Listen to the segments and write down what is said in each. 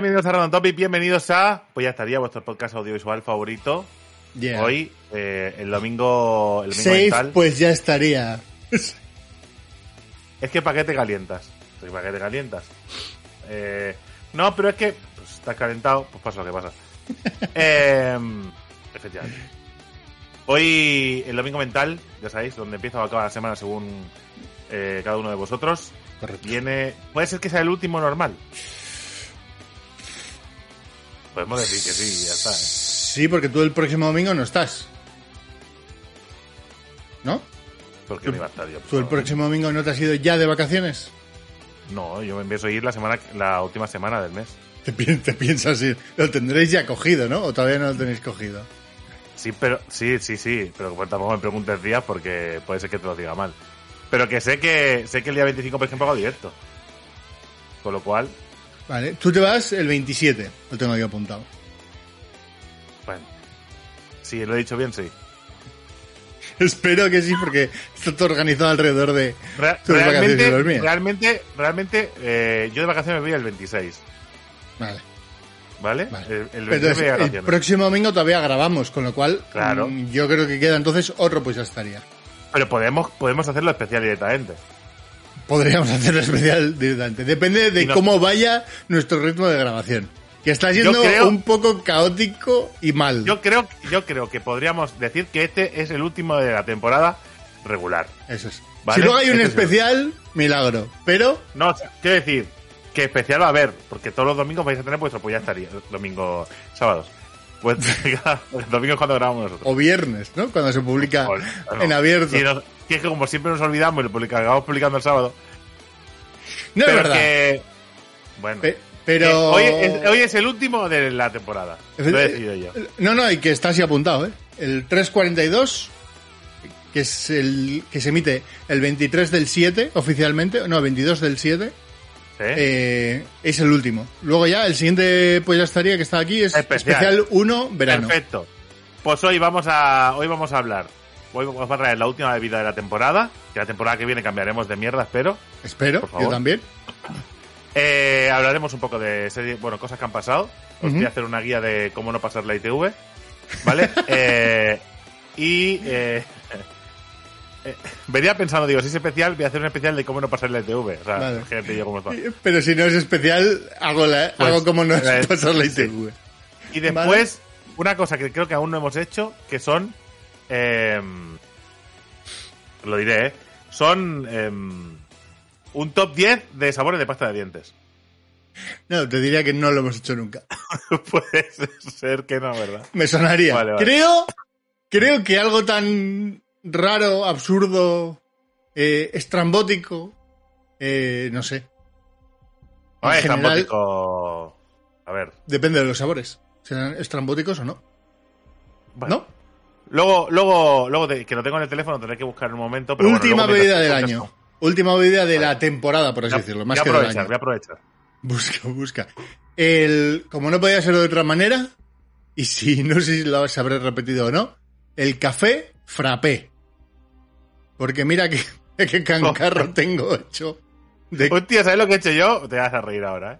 Bienvenidos a Random Topic, bienvenidos a, pues ya estaría, vuestro podcast audiovisual favorito. Yeah. Hoy, eh, el domingo, el domingo Safe, mental. pues ya estaría. Es que ¿para qué te calientas? Pues, ¿Para qué te calientas? Eh, no, pero es que pues, estás calentado, pues pasa lo que pasa. Eh, efectivamente. Hoy, el domingo mental, ya sabéis, donde empieza o acaba la semana según eh, cada uno de vosotros. Correcto. Viene. Puede ser que sea el último normal. Podemos decir que sí, ya está. ¿eh? Sí, porque tú el próximo domingo no estás. ¿No? Porque me iba a estar yo. ¿Tú el próximo domingo no te has ido ya de vacaciones? No, yo me empiezo a ir la semana, la última semana del mes. Te, pi- te piensas ir. Lo tendréis ya cogido, ¿no? O todavía no lo tenéis cogido. Sí, pero sí, sí, sí, pero pues tampoco me preguntes días porque puede ser que te lo diga mal. Pero que sé que sé que el día 25, por ejemplo, hago directo. Con lo cual, Vale. Tú te vas el 27. Lo tengo yo apuntado. bueno. Sí, lo he dicho bien, sí. Espero que sí, porque está todo organizado alrededor de Re- tus vacaciones realmente, mías. realmente, realmente, eh, yo de vacaciones me voy el 26, Vale. ¿vale? vale. El, el 26 Pero me voy entonces, de el vacaciones. próximo domingo todavía grabamos, con lo cual Claro. mm, yo creo que queda entonces otro, pues ya estaría. Pero podemos, podemos hacerlo especial directamente. Podríamos hacerlo especial directamente. Depende de no- cómo vaya nuestro ritmo de grabación. Que está siendo creo- un poco caótico y mal. Yo creo, yo creo que podríamos decir que este es el último de la temporada regular. Eso es. Vale, Si luego hay un este es especial, milagro. Pero, No, quiero decir que especial va a haber, porque todos los domingos vais a tener vuestro, pues ya estaría, domingo, sábados. Pues domingo es cuando grabamos nosotros. o viernes, ¿no? Cuando se publica Bueno, en abierto. Nos- que es que como siempre nos olvidamos y lo publica- acabamos publicando el sábado. No es verdad. que. Bueno. Pe- pero. hoy, es, hoy es el último de la temporada. Lo he decidido yo. No, no, y que está así apuntado, ¿eh? El 342, que es el que se emite el 23 del 7 oficialmente, no, 22 del 7. ¿Sí? Eh, es el último. Luego ya, el siguiente, pues ya estaría, que está aquí, es Especial. especial 1, verano. Perfecto. Pues hoy vamos a hoy vamos a hablar. Hoy vamos a traer la última bebida de la temporada. Que la temporada que viene cambiaremos de mierda, espero. Espero, Por favor. yo también. Eh, hablaremos un poco de serie, bueno, cosas que han pasado. Os voy a hacer una guía de cómo no pasar la ITV, ¿vale? Eh, y eh, eh, venía pensando, digo, si es especial, voy a hacer un especial de cómo no pasar la ITV. O sea, Vale. imagínate yo cómo. Pero si no es especial, hago, la, Pues, hago como no es eh, pasar la sí. ITV. Y después, una cosa que creo que aún no hemos hecho, que son. Eh, lo diré, ¿eh? Son. eh, un top 10 de sabores de pasta de dientes. No, te diría que no lo hemos hecho nunca. Puede ser que no, ¿verdad? Me sonaría. Vale, vale. Creo, creo que algo tan raro, absurdo, eh, estrambótico, eh, no sé. A ver, En general- estrambótico. A ver. Depende de los sabores. ¿Serán estrambóticos o no? ¿No? Luego, luego, luego de- que lo tengo en el teléfono, tendré que buscar un momento. Pero Última bebida del año. Última bebida de la temporada, por así Voy decirlo. voy Más a que del aprovechar, año. voy a aprovechar. Busca, busca. El, como no podía ser de otra manera, y si no sé si lo habré repetido o no, el café frappé. Porque mira que, que cancarro tengo hecho. De, Hostia, ¿sabes lo que he hecho yo? Te vas a reír ahora, ¿eh?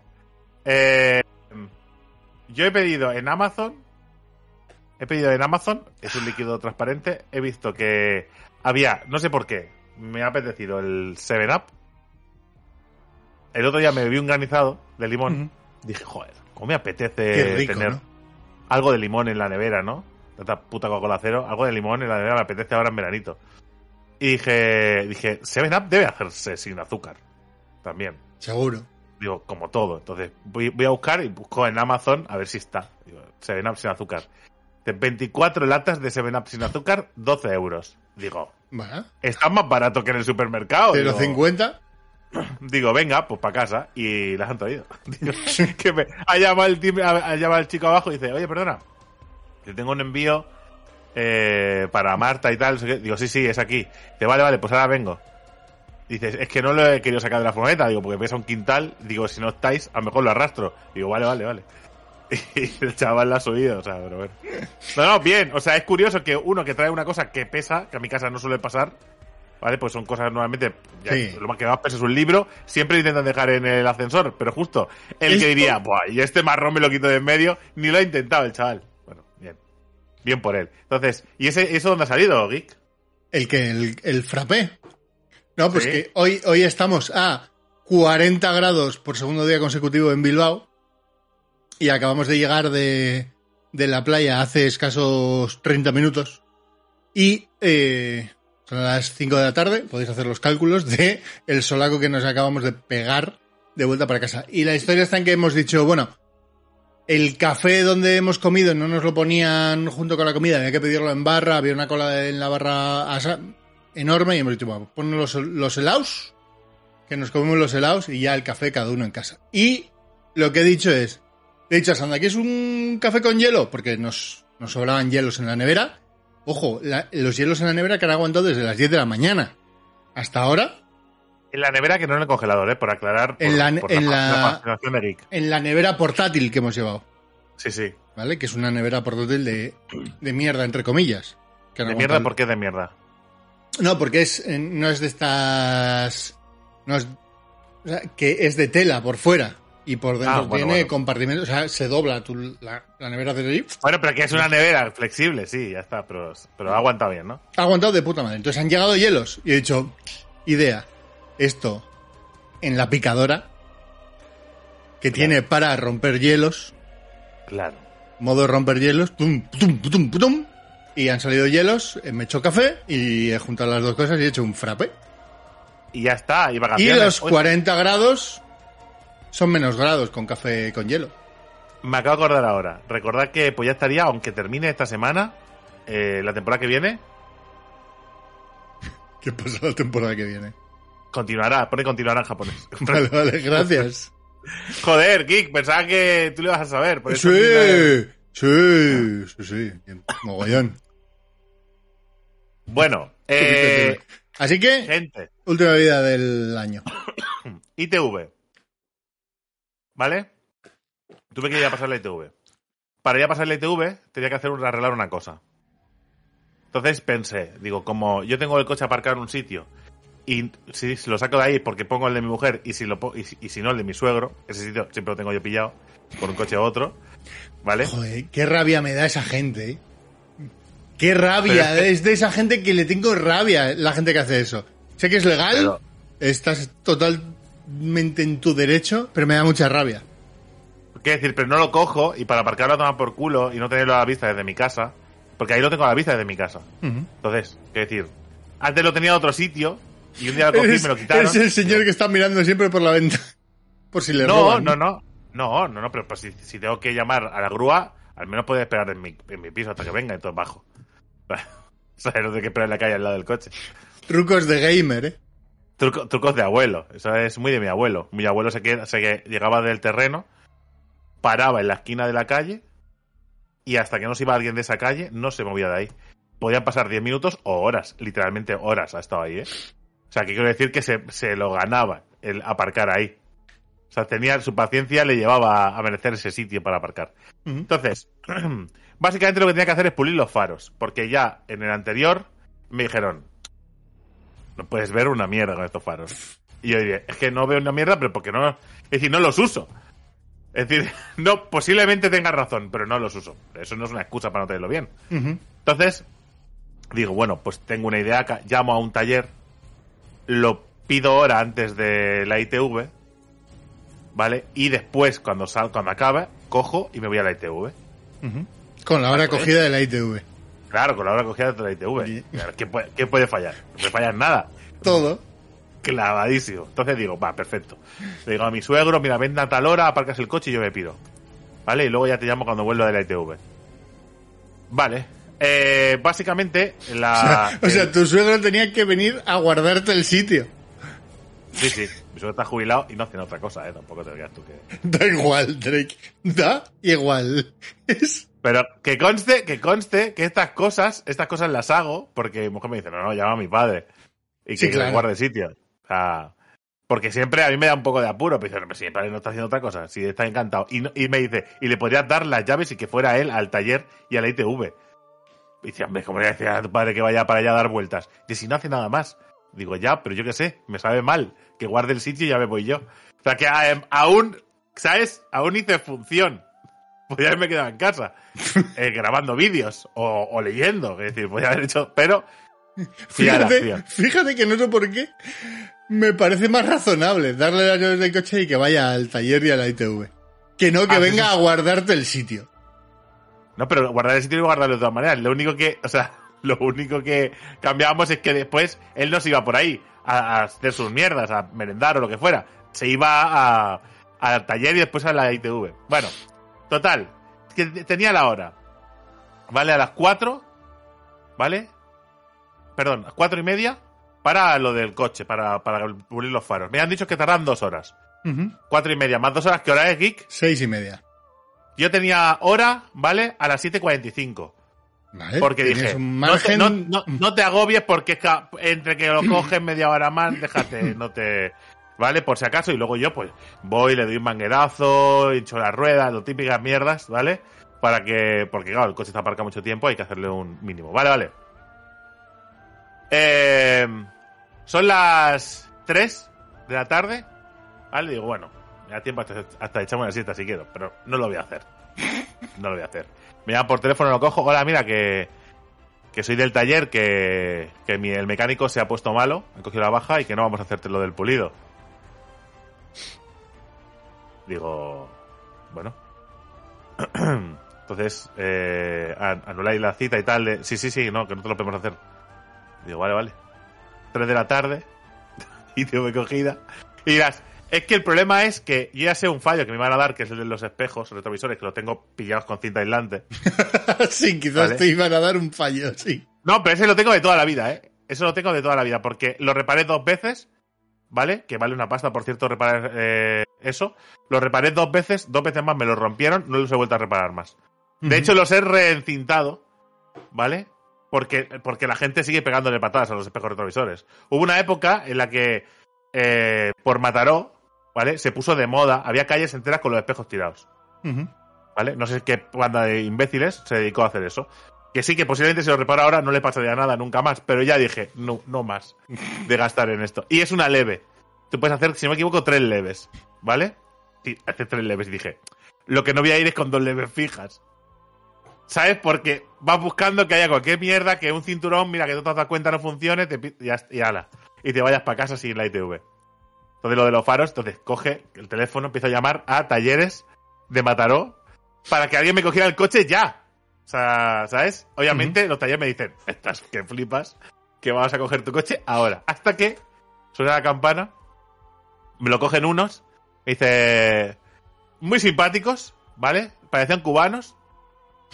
Eh, Yo he pedido en Amazon. He pedido en Amazon, es un líquido transparente. He visto que había, no sé por qué, me ha apetecido el 7-Up. El otro día me bebí un granizado de limón. Dije, joder, cómo me apetece rico, tener ¿no? algo de limón en la nevera, ¿no? Tanta puta Coca-Cola cero, algo de limón en la nevera me apetece ahora en veranito. Y dije, dije, 7-Up debe hacerse sin azúcar. También. Seguro. Digo, como todo. Entonces, voy, voy a buscar y busco en Amazon a ver si está. Digo, 7-Up sin azúcar. De 24 latas de 7-Up sin azúcar, 12 euros. Digo, está más barato que en el supermercado. Digo, 0,50. digo, venga, pues para casa. Y las han traído. Digo, que me, ha, llamado el ha, ha llamado el chico abajo y dice, oye, perdona, que tengo un envío eh, para Marta y tal. Digo, sí, sí, es aquí. Dice, vale, vale, pues ahora vengo. Dices, es que no lo he querido sacar de la furgoneta, digo, porque pesa un quintal. Digo, si no estáis, a lo mejor lo arrastro. Digo, vale, vale, vale. Y el chaval la ha subido, o sea, pero bueno. No, no, bien. O sea, es curioso que uno que trae una cosa que pesa, que a mi casa no suele pasar, ¿vale? Pues son cosas normalmente. ya, Sí. Lo más que más pesa es un libro. Siempre intentan dejar en el ascensor, pero justo el Esto- que diría, Buah, y este marrón me lo quito de en medio, ni lo ha intentado el chaval. Bueno, bien. Bien por él. Entonces, ¿y ese, eso dónde ha salido, Geek? El que, el, el frappé. No, pues Sí. que hoy, hoy estamos a 40 grados por segundo día consecutivo en Bilbao y acabamos de llegar de, de la playa hace escasos 30 minutos y eh, son las 5 de la tarde, podéis hacer los cálculos de el solaco que nos acabamos de pegar de vuelta para casa. Y la historia está en que hemos dicho, bueno, el café donde hemos comido no nos lo ponían junto con la comida, había que pedirlo en barra, había una cola en la barra enorme y hemos dicho, bueno, ponnos los, los helados, que nos comemos los helados y ya el café cada uno en casa. Y lo que he dicho es, he dicho a Sandra, ¿quieres un café con hielo? Porque nos, nos sobraban hielos en la nevera. Ojo, la- los hielos en la nevera que han aguantado desde las 10 de la mañana. Hasta ahora, En la nevera que no en el congelador, ¿eh? Por aclarar. Por, En la- por en la- de en la nevera portátil que hemos llevado. Sí, sí. ¿Vale? Que es una nevera portátil de, de mierda, entre comillas. Que De mierda, ¿por qué de mierda? No, porque es, eh, no es de estas. No es. o sea, que es de tela por fuera. Y por dentro Ah, bueno, tiene bueno. compartimentos. O sea, se dobla. tú la, la nevera hace así. Bueno, pero que es una nevera flexible, sí, ya está, pero, pero ha aguantado bien, ¿no? Ha aguantado de puta madre. Entonces han llegado hielos. Y he dicho, idea. Esto en la picadora. Que tiene para romper hielos. Claro. Modo romper hielos. Y han salido hielos. eh, Me he hecho café. Y he juntado las dos cosas y he hecho un frappe. Y ya está, y Y vacaciones. los Oye, 40 grados son menos grados con café con hielo. Me acabo de acordar ahora. Recordad que pues ya estaría, aunque termine esta semana, eh, la temporada que viene, ¿Qué pasa la temporada que viene? continuará. Pone continuará en japonés. Vale, vale, gracias. Joder, Geek, pensaba que tú lo ibas a saber. por eso sí, sí, sí, sí. Mogollón. Bueno, eh, Así que, gente, última vida del año. ITV. ¿Vale? Tuve que ir a pasar la ITV. Para ir a pasar la ITV, tenía que hacer un, arreglar una cosa. Entonces pensé, digo, como yo tengo el coche aparcado en un sitio y si, si lo saco de ahí porque pongo el de mi mujer y si, lo, y, si- y si no el de mi suegro, ese sitio siempre lo tengo yo pillado por un coche u otro, ¿vale? Joder, qué rabia me da esa gente. ¿eh? Qué rabia. Pero es que- Es de esa gente que le tengo rabia, la gente que hace eso. Sé que es legal, Pero- estás totalmente en tu derecho, pero me da mucha rabia. Quiero decir, pero no lo cojo y para aparcarlo a tomar por culo y no tenerlo a la vista desde mi casa, porque ahí lo tengo a la vista desde mi casa. Entonces, quiero decir, antes lo tenía en otro sitio y un día lo cogí y me lo quitaron. eres el señor que está mirando siempre por la ventana. Por si le No, roban. no, no. No, no, no, pero pues si, si tengo que llamar a la grúa, al menos puede esperar en mi, en mi piso hasta que venga, entonces bajo. O sea, no tengo que esperar en la calle al lado del coche. Trucos de gamer, ¿eh? Truco- trucos de abuelo. Eso es muy de mi abuelo. Mi abuelo se, queda, se que llegaba del terreno, paraba en la esquina de la calle y hasta que no se iba alguien de esa calle, no se movía de ahí. Podían pasar 10 minutos o horas, literalmente horas ha estado ahí, ¿eh? O sea, que quiero decir que se, se lo ganaba el aparcar ahí. O sea, tenía su paciencia le llevaba a, merecer ese sitio para aparcar. Entonces, básicamente lo que tenía que hacer es pulir los faros, porque ya en el anterior me dijeron, no puedes ver una mierda con estos faros. Y yo diría, es que no veo una mierda, pero porque no, es decir, no los uso. Es decir, no, posiblemente tengas razón, pero no los uso. Eso no es una excusa para no tenerlo bien. Entonces, digo, bueno, pues tengo una idea, acá, llamo a un taller, lo pido hora antes de la ITV, ¿vale? Y después, cuando sal, cuando acabe, cojo y me voy a la ITV. Con la hora cogida de la ITV. Claro, con la hora cogida de la ITV. ¿Qué puede, qué puede fallar? No puede fallar nada. Todo. Clavadísimo. Entonces digo, va, perfecto. Le digo a mi suegro, mira, ven a tal hora, aparcas el coche y yo me pido. ¿Vale? Y luego ya te llamo cuando vuelva de la ITV. Vale. Eh, básicamente, la... o sea, el- tu suegro tenía que venir a guardarte el sitio. Sí, sí, mi suegro está jubilado y no hace otra cosa, ¿eh? Tampoco te tú que... Da igual, Drake. Da igual. Es... Pero que conste, que conste que estas cosas, estas cosas las hago porque mi mujer me dice, no, no, llama a mi padre. Y que, Sí, que claro. guarde sitio. O sea, porque siempre a mí me da un poco de apuro. Pero dice, no, pero si mi padre no está haciendo otra cosa, si está encantado. Y, no- y me dice, y le podrías dar las llaves y que fuera él al taller y a la ITV. Y dice, hombre, ¿cómo le voy a decir a tu padre que vaya para allá a dar vueltas? Y si no hace nada más. Digo, ya, pero yo qué sé, me sabe mal. Que guarde el sitio y ya me voy yo. O sea, que a- aún, ¿sabes? Aún hice función. Podría haberme quedado en casa eh, grabando vídeos o, o leyendo. Es decir, podría haber hecho. Pero. Fíjate, fíjate que no sé por qué. Me parece más razonable darle las llaves del coche y que vaya al taller y a la ITV. Que no que Ah, venga a guardarte el sitio. No, pero guardar el sitio y guardarlo de todas maneras. Lo único que. O sea, lo único que cambiábamos es que después él no se iba por ahí a, a hacer sus mierdas, a merendar o lo que fuera. Se iba a- al taller y después a la ITV. Bueno, total. Que tenía la hora. ¿Vale? A las 4. ¿Vale? Perdón, a las cuatro y media. Para lo del coche, para, para pulir los faros. Me han dicho que tardan dos horas. Cuatro y media, más dos horas, ¿qué hora es, Geek? Seis y media. Yo tenía hora, ¿vale? A las 7.45. ¿Vale? Porque dije, no, te, no- no- no te agobies porque es que entre que lo coges media hora más, déjate, no te... ¿Vale? Por si acaso, y luego yo pues voy, le doy un manguerazo, hincho las ruedas, lo típicas mierdas, ¿vale? Para que, porque claro, el coche está aparcado mucho tiempo, hay que hacerle un mínimo. Vale, vale. Eh, son las 3 de la tarde, ¿vale? Digo, bueno, me da tiempo hasta, hasta echarme una siesta si quiero, pero no lo voy a hacer. No lo voy a hacer. Me llaman por teléfono, lo cojo. Hola, mira, que, que soy del taller, que, que mi- el mecánico se ha puesto malo, ha cogido la baja y que no vamos a hacerte lo del pulido. Digo, bueno. Entonces, eh, an- anuláis la cita y tal. De, sí, sí, sí, no, que no te lo podemos hacer. Digo, vale, vale. 3 de la tarde. y tengo cogida. Y dirás, es que el problema es que yo ya sé un fallo que me van a dar, que es el de los espejos retrovisores, que lo tengo pillados con cinta aislante. sí, quizás Vale. te iban a dar un fallo, sí. No, pero ese lo tengo de toda la vida, ¿eh? Eso lo tengo de toda la vida, porque lo reparé dos veces, ¿vale? Que vale una pasta, por cierto, reparar eh, eso. Lo reparé dos veces, dos veces más me lo rompieron, no los he vuelto a reparar más. De hecho, los he reencintado, ¿vale? Porque, porque la gente sigue pegándole patadas a los espejos retrovisores. Hubo una época en la que, eh, por Mataró, ¿vale? Se puso de moda, había calles enteras con los espejos tirados. ¿vale? No sé qué banda de imbéciles se dedicó a hacer eso. Que sí, que posiblemente si lo repara ahora no le pasaría nada nunca más, pero ya dije, no, no más de gastar en esto. Y es una leve. Tú puedes hacer, si no me equivoco, tres leves, ¿vale? Sí, hace tres leves. Y dije, lo que no voy a ir es con dos leves fijas. ¿Sabes? Porque vas buscando que haya cualquier mierda, que un cinturón, mira, que tú te dado cuenta no funcione, te, y, y ala. Y te vayas para casa sin la ITV. Entonces lo de los faros, entonces coge el teléfono, empieza a llamar a talleres de Mataró para que alguien me cogiera el coche ya. O sea, ¿sabes? Obviamente los talleres me dicen, estás que flipas, que vamos a coger tu coche ahora. Hasta que suena la campana, me lo cogen unos, me dice, muy simpáticos, ¿vale? Parecían cubanos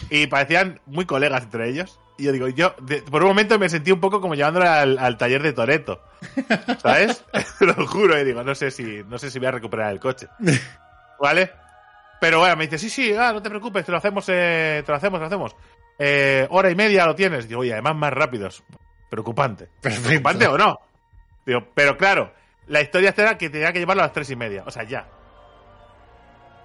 y parecían muy colegas entre ellos. Y yo digo, yo de- por un momento me sentí un poco como llevándole al, al taller de Toreto. ¿Sabes? Lo juro, y digo, no sé si, no sé si voy a recuperar el coche. ¿Vale? Pero bueno, me dice, sí, sí, ah, no te preocupes, te lo hacemos, eh, te lo hacemos, te lo hacemos. Eh, hora y media lo tienes. Digo, y además más rápidos. Preocupante. Perfecto. ¿Preocupante o no? Digo, pero claro, la historia era que tenía que llevarlo a las tres y media. O sea, ya.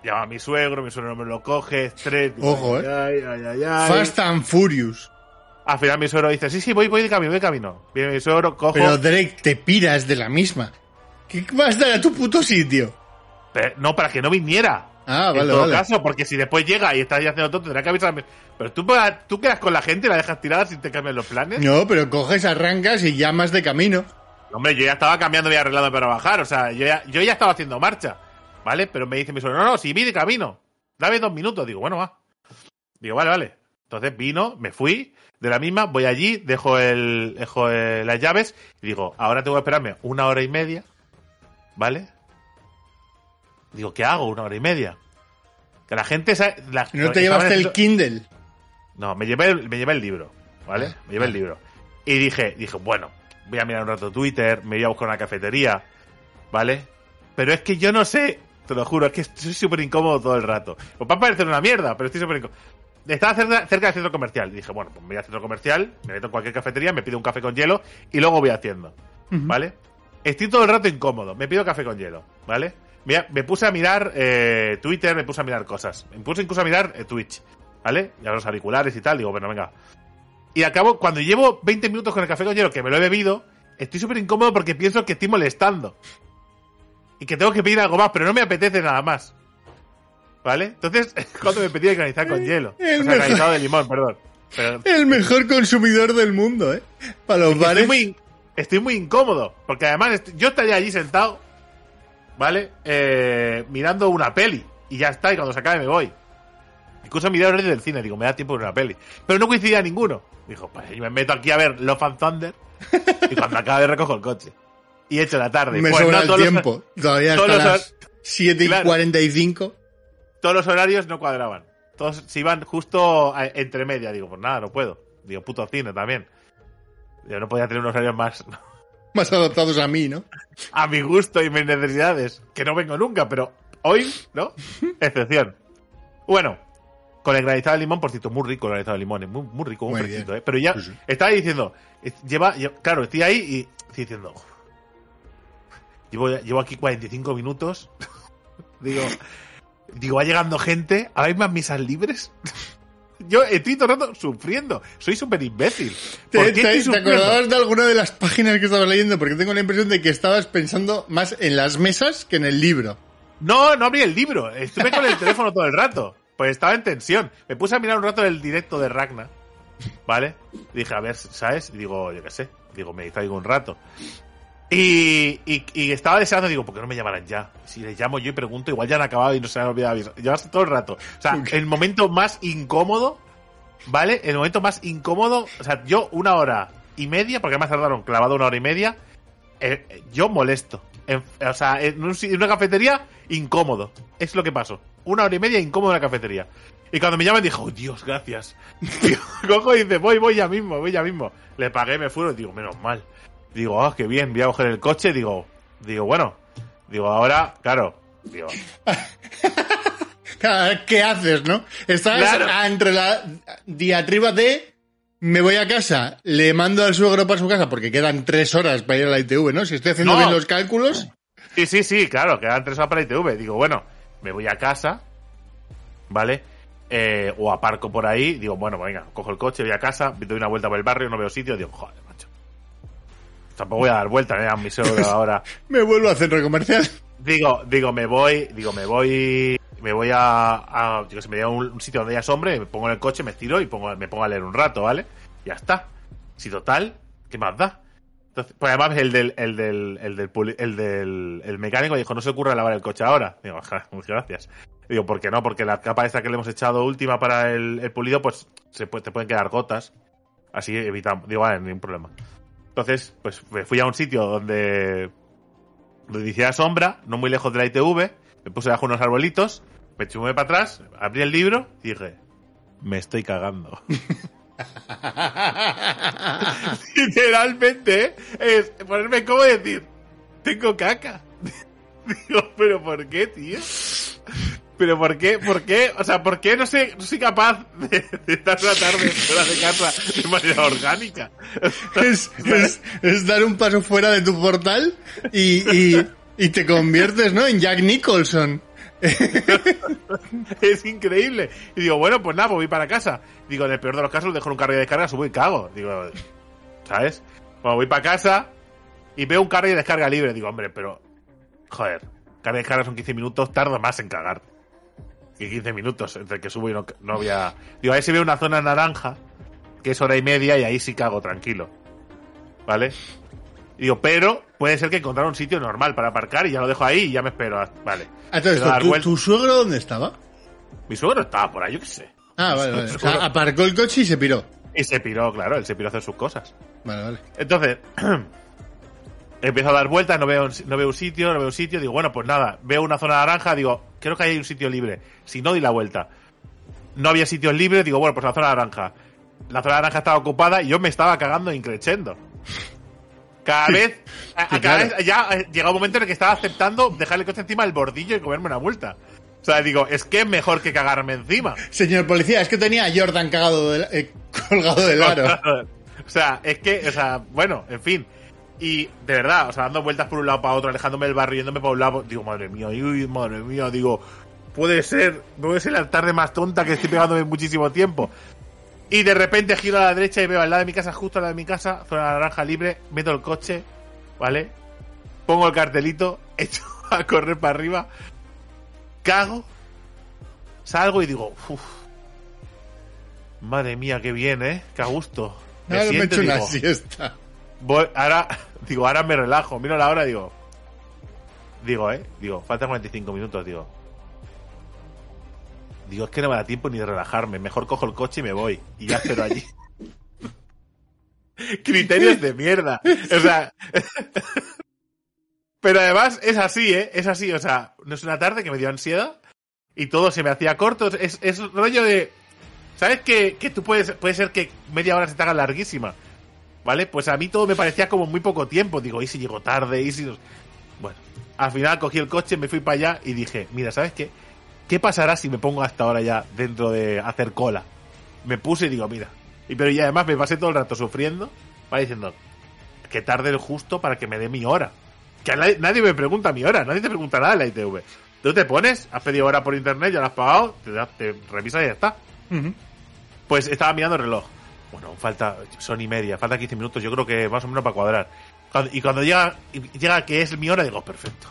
Llama a mi suegro, mi suegro no me lo coge, digo, Ojo, ay, ay. Fast and Furious. Al final mi suegro dice, sí, sí, voy, voy de camino, voy de camino. Viene mi suegro, cojo... Pero Drake, te piras de la misma. ¿Qué vas a dar a tu puto sitio? Pero no, para que no viniera. Ah, en vale, todo vale. caso, porque si después llega y está ahí haciendo todo, tendrá que avisarme. Pero tú, tú quedas con la gente y la dejas tirada sin te cambian los planes. No, pero coges, arrancas y llamas de camino. Hombre, yo ya estaba cambiando y arreglando para bajar. O sea, yo ya, yo ya estaba haciendo marcha. ¿Vale? Pero me dice mi suegro, no, no, si vi de camino. Dame dos minutos. Digo, bueno, va. Digo, vale, vale. Entonces vino, me fui de la misma, voy allí, dejo, el, dejo las llaves y digo, ahora tengo que esperarme una hora y media. ¿Vale? Digo, ¿qué hago? Una hora y media. Que la gente... sabe- la- ¿No te llevaste el Kindle? no, me llevé el, me llevé el libro, ¿vale? Ah, Me llevé el libro. Y dije, dije, bueno, voy a mirar un rato Twitter, me voy a buscar una cafetería. ¿vale? Pero es que yo no sé, te lo juro, es que estoy súper incómodo todo el rato. Pues va a parecer una mierda, pero estoy súper incómodo. Estaba cerca, cerca del centro comercial. Y dije, bueno, pues me voy al centro comercial, me meto en cualquier cafetería, me pido un café con hielo y luego voy haciendo. ¿Vale? Estoy todo el rato incómodo. Me pido café con hielo, ¿vale? Me, me puse a mirar eh, Twitter, me puse a mirar cosas. Me puse incluso a mirar eh, Twitch, ¿vale? Y a los auriculares y tal. Digo, bueno, venga. Y acabo, cuando llevo 20 minutos con el café con hielo, que me lo he bebido, estoy súper incómodo porque pienso que estoy molestando. Y que tengo que pedir algo más, pero no me apetece nada más. ¿Vale? Entonces, cuando me pedí el granizado con hielo. El O sea, granizado de limón, perdón. Pero El mejor consumidor del mundo, ¿eh? Para los estoy bares. muy, estoy muy incómodo. Porque además yo estaría allí sentado, ¿vale? Eh, mirando una peli. Y ya está, y cuando se acabe me voy. Incluso miré horarios del cine, digo, me da tiempo de una peli. Pero no coincidía ninguno. Dijo, pues yo me meto aquí a ver Love and Thunder. y cuando acabe recojo el coche. Y he hecho la tarde. Me Pues sobra no, el los- tiempo. Todavía todos hasta los las 7 y Claro. 45. todos los horarios no cuadraban. Todos se iban justo a- entre media. Digo, pues nada, no puedo. Digo, puto cine también. Yo no podía tener unos horarios más Más adaptados a mí, ¿no? a mi gusto y mis necesidades. Que no vengo nunca, pero hoy, ¿no? Excepción. Bueno, con el granizado de limón, por cierto, muy rico el granizado de limón, es muy, muy rico, muy, Muy fresquito. ¿eh? Pero ya Sí, sí. estaba diciendo, lleva, claro, estoy ahí y estoy diciendo, "Uf, llevo, llevo aquí 45 minutos. digo, digo, va llegando gente, ¿hay más misas libres? Yo estoy todo el rato sufriendo, soy súper imbécil. ¿Por ¿Te, te- acordabas de alguna de las páginas que estabas leyendo? Porque tengo la impresión de que estabas pensando más en las mesas que en el libro. No, no abrí el libro. Estuve con el teléfono todo el rato. Pues estaba en tensión. Me puse a mirar un rato el directo de Ragnar. ¿Vale? Dije, a ver, ¿sabes? Y digo, yo qué sé. Digo, me distraigo un rato. Y, y, y estaba deseando, digo, ¿por qué no me llamarán ya? Si les llamo yo y pregunto, igual ya han acabado y no se han olvidado avisar. Llevarse todo el rato. O sea, el momento más incómodo, ¿vale? El momento más incómodo, o sea, yo una hora y media, porque además tardaron clavado una hora y media, eh, yo molesto. En- o sea, en, un en una cafetería, incómodo. Es lo que pasó. Una hora y media incómodo en la cafetería. Y cuando me llaman dije, oh Dios, gracias. Cojo y dice, voy, voy ya mismo, voy ya mismo. Le pagué, me fueron, digo, menos mal. Digo, ah, qué bien, voy a coger el coche, digo, digo, bueno, digo, ahora, claro, digo, ¿Qué haces, no? Estás Claro. entre la diatriba de me voy a casa, le mando al suegro para su casa porque quedan tres horas para ir a la ITV, ¿no? Si estoy haciendo No. bien los cálculos, Sí, sí, sí, claro, quedan tres horas para ITV. Digo, bueno, me voy a casa, ¿vale? Eh, o aparco por ahí, digo, bueno, venga, cojo el coche, voy a casa, doy una vuelta por el barrio, no veo sitio, digo, joder, macho. Tampoco voy a dar vuelta, ¿eh? A mi suegro ahora. me vuelvo al centro comercial. Digo, digo, me voy, digo, me voy, me voy a, a yo que sé, me voy a un, sitio donde haya sombra, me pongo en el coche, me estiro y pongo, me pongo a leer un rato, ¿vale? Ya está. Si total, ¿qué más da? Entonces, pues además el del, el del, el del, el del, el mecánico dijo, no se ocurre lavar el coche ahora. Digo, "Ja, muchas gracias. Digo, ¿por qué no? Porque la capa esta que le hemos echado última para el, el pulido, pues se puede- te pueden quedar gotas. Así evitamos, digo, vale, ningún problema. Entonces, pues me fui a un sitio donde donde hiciera sombra, no muy lejos de la ITV, me puse bajo unos arbolitos, me chumé para atrás, abrí el libro y dije, me estoy cagando. Literalmente, es ponerme como decir, tengo caca. Digo, pero ¿por qué, tío? Pero ¿por qué? ¿Por qué? O sea, ¿por qué no, sé, no soy capaz de, de estar una tarde fuera de casa de manera orgánica? es, es- es dar un paso fuera de tu portal y, y- y te conviertes, ¿no? En Jack Nicholson. es increíble. Y digo, bueno, pues nada, pues voy para casa. Digo, en el peor de los casos, dejo un carro de descarga, subo y cago. Digo, ¿sabes? Bueno, voy para casa y veo un carro de descarga libre. Digo, hombre, pero, joder, carga de descarga son 15 minutos, tarda más en cagar. Que 15 minutos entre que subo y no, no voy a... Digo, ahí se ve una zona naranja, que es hora y media, y ahí sí cago tranquilo. ¿Vale? Y digo, pero puede ser que encontrar un sitio normal para aparcar y ya lo dejo ahí y ya me espero. a- Vale. A todo Quiero esto, dar ¿tu, suegro dónde estaba? Mi suegro estaba por ahí, yo qué sé. Ah, vale, vale. O Seguro. sea, aparcó el coche y se piró. Y se piró, claro, él se piró a hacer sus cosas. Vale, vale. Entonces, empiezo a dar vueltas, no veo, no veo un sitio, no veo un sitio, digo, bueno, pues nada, veo una zona naranja, digo, creo que ahí hay un sitio libre. Si no, di la vuelta. No había sitios libres, digo, bueno, pues la zona naranja. La zona naranja estaba ocupada y yo me estaba cagando increchendo. Cada vez, a- a Sí, cada vez ya eh, llega un momento en el que estaba aceptando dejarle el coche encima del bordillo y comerme una multa. O sea, digo, es que es mejor que cagarme encima. Señor policía, es que tenía a Jordan cagado del- eh, colgado del aro. o sea, es que, o sea, bueno, en fin. Y de verdad, o sea, dando vueltas por un lado para otro, alejándome del barrio, yéndome para un lado, digo, madre mía, uy, madre mía, digo, puede ser, puede ser la tarde más tonta que estoy pegándome muchísimo tiempo. Y de repente giro a la derecha y veo al lado de mi casa, justo al lado de mi casa, zona naranja libre, meto el coche, ¿vale? Pongo el cartelito, echo a correr para arriba, cago, salgo y digo, uff, madre mía, qué bien, ¿eh? Qué a gusto. Me Ahora me siento, echo una siesta. voy- ahora, digo, ahora me relajo, miro la hora digo, digo, ¿eh? Digo, faltan 45 minutos, digo. Digo, es que no me da tiempo ni de relajarme. Mejor cojo el coche y me voy. Y ya espero allí. Criterios de mierda. O sea. Pero además es así, ¿eh? Es así. O sea, no es una tarde que me dio ansiedad. Y todo se me hacía corto. Es, es rollo de. ¿Sabes que, que tú puedes. Puede ser que media hora se te haga larguísima. ¿Vale? Pues a mí todo me parecía como muy poco tiempo. Digo, ¿y si llego tarde? ¿Y si no? Bueno, al final cogí el coche, me fui para allá y dije, mira, ¿sabes qué? ¿Qué pasará si me pongo hasta ahora ya dentro de hacer cola? Me puse y digo, mira. Y pero y además me pasé todo el rato sufriendo, va diciendo que tarde el justo para que me dé mi hora. Que nadie, nadie me pregunta mi hora, nadie te pregunta nada en la ITV. Tú te pones, has pedido hora por internet, ya la has pagado, te, te revisas y ya está. Pues estaba mirando el reloj. Bueno, falta, son y media, falta 15 minutos, yo creo que más o menos para cuadrar. Cuando- y cuando llega, llega que es mi hora, digo, perfecto.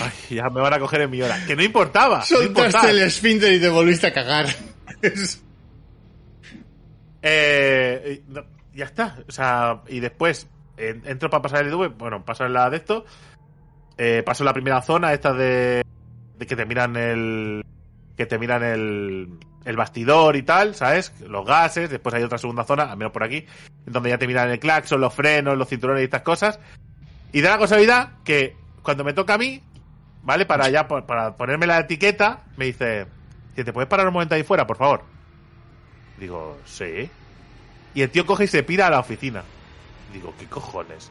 Ay, ya me van a coger en mi hora. Que no importaba. no. Soltaste el esfínter y te volviste a cagar. Eh, no, ya está. O sea, y después en- entro para pasar el ITV, bueno, paso en la de esto. Eh, paso en la primera zona, esta de, de que te miran el. que te miran el. El bastidor y tal, ¿sabes? Los gases. Después hay otra segunda zona, al menos por aquí, donde ya te miran el claxon, los frenos, los cinturones y estas cosas. Y da la casualidad que cuando me toca a mí, ¿vale? Para ya, para ponerme la etiqueta, me dice, "Tío, ¿te puedes parar un momento ahí fuera, por favor? Digo, sí. Y el tío coge y se pira a la oficina. Digo, ¿qué cojones?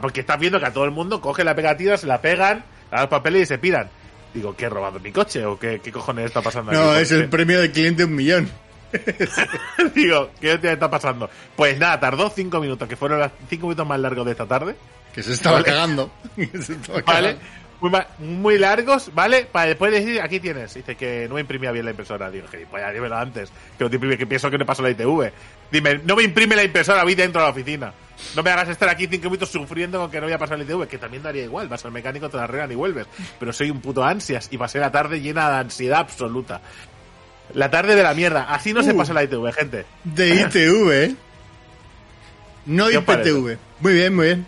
Porque estás viendo que a todo el mundo coge la pegatina, se la pegan, dan los papeles y se piran. Digo, ¿qué he robado mi coche? ¿O qué, qué cojones está pasando? No, es el premio de cliente un millón. Digo, ¿qué te está pasando? Pues nada, tardó cinco minutos, que fueron los cinco minutos más largos de esta tarde. Que se estaba Vale. cagando. Que se estaba ¿Vale? cagando. Muy, muy largos, ¿vale? Para después decir, aquí tienes. Dice que no me imprimía bien la impresora. Digo, gilipollas, dímelo antes. Que no te imprime, que pienso que no pasó la ITV. Dime, no me imprime la impresora, voy dentro de la oficina. No me hagas estar aquí cinco minutos sufriendo con que no voy a pasar la ITV, que también daría igual. Vas al mecánico, te la arreglan y vuelves. Pero soy un puto ansias y pasé la tarde llena de ansiedad absoluta. La tarde de la mierda. Así no se Uh. pasa la ITV, gente. De ITV, ¿eh? No ¿Qué os parece? IPTV. Muy bien, muy bien.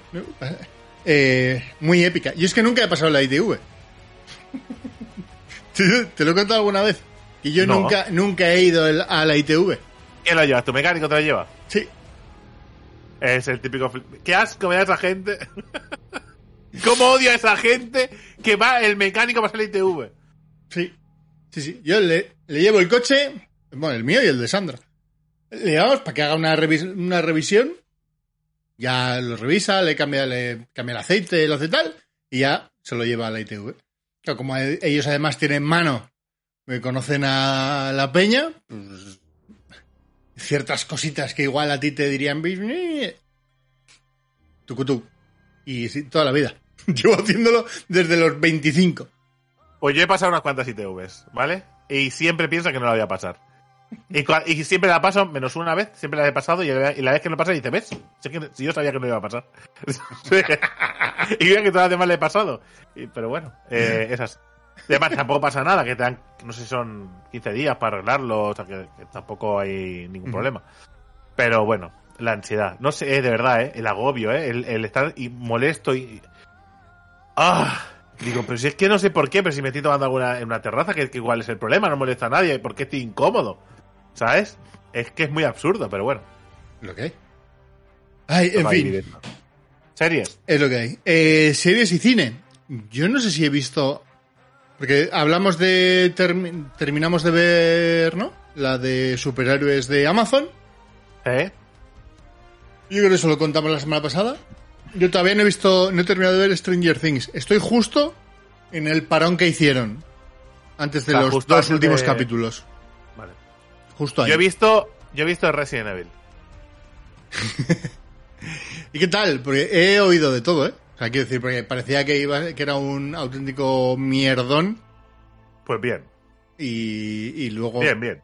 Eh, muy épica. Yo es que nunca he pasado la ITV. ¿Te, te lo he contado alguna vez? Y yo No. nunca, nunca he ido el- a la ITV. ¿Quién lo llevas? ¿Tu mecánico te lo lleva? Sí. Es el típico. ¿Qué asco me da esa gente? ¿Cómo odio a esa gente que va el mecánico para la ITV? Sí. Sí, sí. Yo le, le llevo el coche, bueno, el mío y el de Sandra. Le llevamos para que haga una, revis- una revisión. Ya lo revisa, le cambia, le cambia el aceite, lo hace tal, y ya se lo lleva a la ITV. Como e- ellos además tienen mano, me conocen a la peña, pues, ciertas cositas que igual a ti te dirían, tucutú. Y sí, toda la vida. Llevo haciéndolo desde los 25. Pues yo he pasado unas cuantas ITVs, ¿vale? Y siempre pienso que no la voy a pasar. Y, y siempre la paso, menos una vez, siempre la he pasado, y la, y la vez que no pasa, dice, ¿ves? Si, si yo sabía que no iba a pasar. y mira que todas las demás la he pasado. Y- pero bueno, eh, esas. Además, tampoco pasa nada, que te dan, no sé si son 15 días para arreglarlo, o sea, que, que tampoco hay ningún problema. Pero bueno, la ansiedad. No sé, eh, de verdad, ¿eh? El agobio, ¿eh? El, el estar y molesto y... ¡Ah! Digo, pero si es que no sé por qué, pero si me estoy tomando alguna en una terraza, que, que igual es el problema, no molesta a nadie, ¿por qué estoy incómodo? ¿Sabes? Es que es muy absurdo, pero bueno. Lo que hay. Ay, en fin. Series. Es lo que hay. Eh, series y cine. Yo no sé si he visto. Porque hablamos de. termi- terminamos de ver, ¿no? La de superhéroes de Amazon. ¿Eh? Yo creo que eso lo contamos la semana pasada. Yo todavía no he visto, no he terminado de ver Stranger Things. Estoy justo en el parón que hicieron antes de O sea, los dos últimos capítulos. Vale. Justo ahí. Yo he visto, yo he visto Resident Evil. ¿Y qué tal? Porque he oído de todo, ¿eh? Sea, quiero decir, porque parecía que iba, que era un auténtico mierdón Pues bien, y, y luego, bien, bien.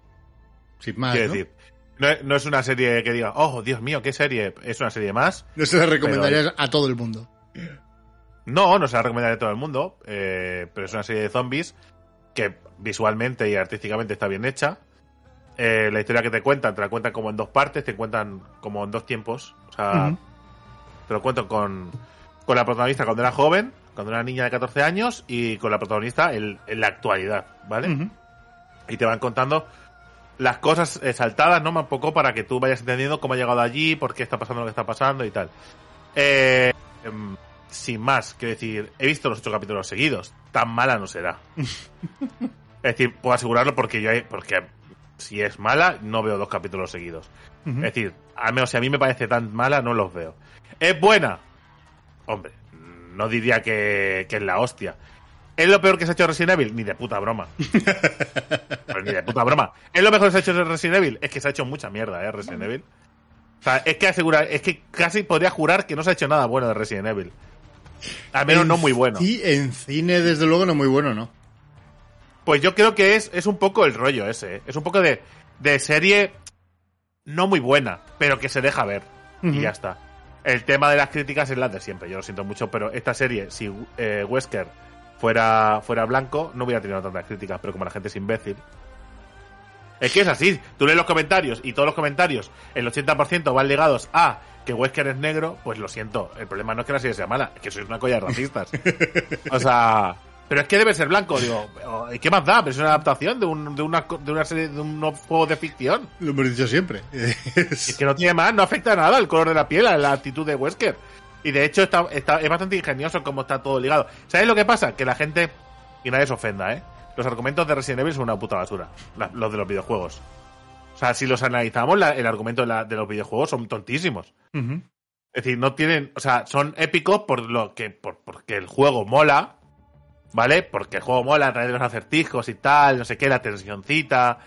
sin más, Quiero ¿no? decir, no, es- no es una serie que diga, oh, Dios mío, qué serie. Es una serie más. No se la recomendarías a todo el mundo. No, no se la recomendaría a todo el mundo, eh, pero es una serie de zombies que visualmente y artísticamente está bien hecha. Eh, la historia que te cuentan, te la cuentan como en dos partes, te cuentan como en dos tiempos. O sea, te lo cuento con, con la protagonista cuando era joven, cuando era niña de 14 años, y con la protagonista en, en la actualidad, ¿vale? Y te van contando las cosas eh, saltadas, ¿no? Un poco para que tú vayas entendiendo cómo ha llegado allí, por qué está pasando lo que está pasando y tal. Eh, em, sin más, quiero decir, he visto los ocho capítulos seguidos. Tan mala no será. es decir, puedo asegurarlo porque yo, he- porque si es mala, no veo dos capítulos seguidos. Es decir, al menos si a mí me parece tan mala, no los veo. ¿Es buena? Hombre, no diría que, que es la hostia. ¿Es lo peor que se ha hecho Resident Evil? Ni de puta broma. Pues ni de puta broma. ¿Es lo mejor que se ha hecho Resident Evil? Es que se ha hecho mucha mierda, ¿eh? Resident Evil. O sea, es que asegura, es que casi podría jurar que no se ha hecho nada bueno de Resident Evil. Al menos En- no muy bueno. Sí, en cine, desde luego, no muy bueno, ¿no? Pues yo creo que es, es un poco el rollo ese. ¿eh? Es un poco de, de serie no muy buena, pero que se deja ver. Y ya está. El tema de las críticas es la de siempre. Yo lo siento mucho, pero esta serie, si eh, Wesker fuera, fuera blanco, no hubiera tenido tantas críticas. Pero como la gente es imbécil. Es que es así. Tú lees los comentarios y todos los comentarios, el 80% van ligados a que Wesker es negro, pues lo siento. El problema no es que la serie sea mala, es que sois una colla de racistas. o sea. Pero es que debe ser blanco, digo. ¿y ¿Qué más da? Pero es una adaptación de, un, de, una, de una serie, de un juego de ficción. Lo hemos dicho siempre. Es que no tiene más, no afecta nada el color de la piel, a la actitud de Wesker. Y de hecho está, está, es bastante ingenioso cómo está todo ligado. ¿Sabes lo que pasa? Que la gente, y nadie se ofenda, ¿eh? Los argumentos de Resident Evil son una puta basura, la- los de los videojuegos. O sea, si los analizamos, la- el argumento de, la- de los videojuegos son tontísimos. Es decir, no tienen, o sea, son épicos por lo que, por, porque el juego mola, ¿vale? Porque el juego mola a través de los acertijos y tal, no sé qué, la tensioncita.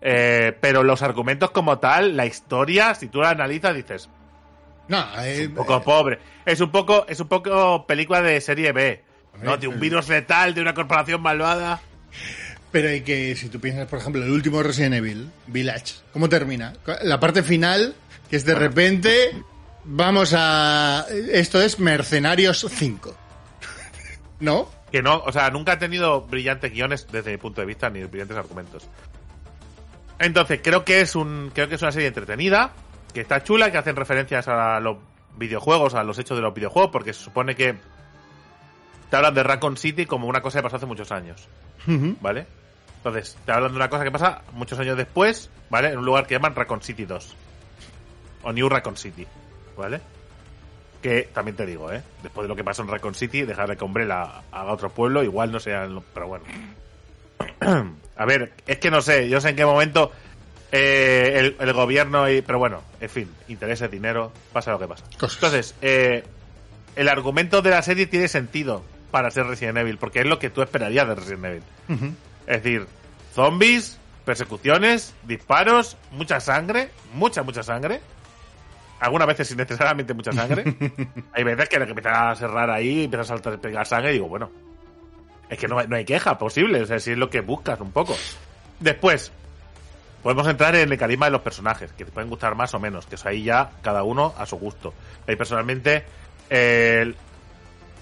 eh, pero los argumentos como tal, la historia, si tú la analizas, dices, No, eh, un poco pobre. Es un poco, es un poco película de serie B. ¿no? De un virus letal, de una corporación malvada. Pero hay que, si tú piensas, por ejemplo, el último Resident Evil, Village, ¿cómo termina? La parte final, que es de repente, vamos a... Esto es Mercenarios 5. ¿No? Que no, o sea, nunca ha tenido brillantes guiones desde mi punto de vista, ni brillantes argumentos. Entonces, creo que es un, creo que es una serie entretenida, que está chula, que hacen referencias a los videojuegos, a los hechos de los videojuegos, porque se supone que te hablan de Raccoon City como una cosa que pasó hace muchos años. ¿vale? Entonces, te hablan de una cosa que pasa muchos años después, ¿vale? En un lugar que llaman Raccoon City 2. O New Raccoon City, ¿vale? Que también te digo, ¿eh? Después de lo que pasó en Raccoon City, dejarle que Umbrella haga otro pueblo, igual no sea. Pero bueno. A ver, es que no sé, yo sé en qué momento eh, el, el gobierno y. Pero bueno, en fin, intereses, dinero, pasa lo que pasa. Cosas. Entonces, eh, el argumento de la serie tiene sentido para ser Resident Evil, porque es lo que tú esperarías de Resident Evil. Es decir, zombies, persecuciones, disparos, mucha sangre, mucha, mucha sangre. Algunas veces innecesariamente mucha sangre. hay veces que, que empieza a cerrar ahí, empieza a saltar, pegar sangre y digo, bueno, es que no, hay- no hay queja posible, o sea, si es lo que buscas un poco. Después, podemos entrar en el carisma de los personajes, que te pueden gustar más o menos, que es ahí ya cada uno a su gusto. Ahí personalmente, eh,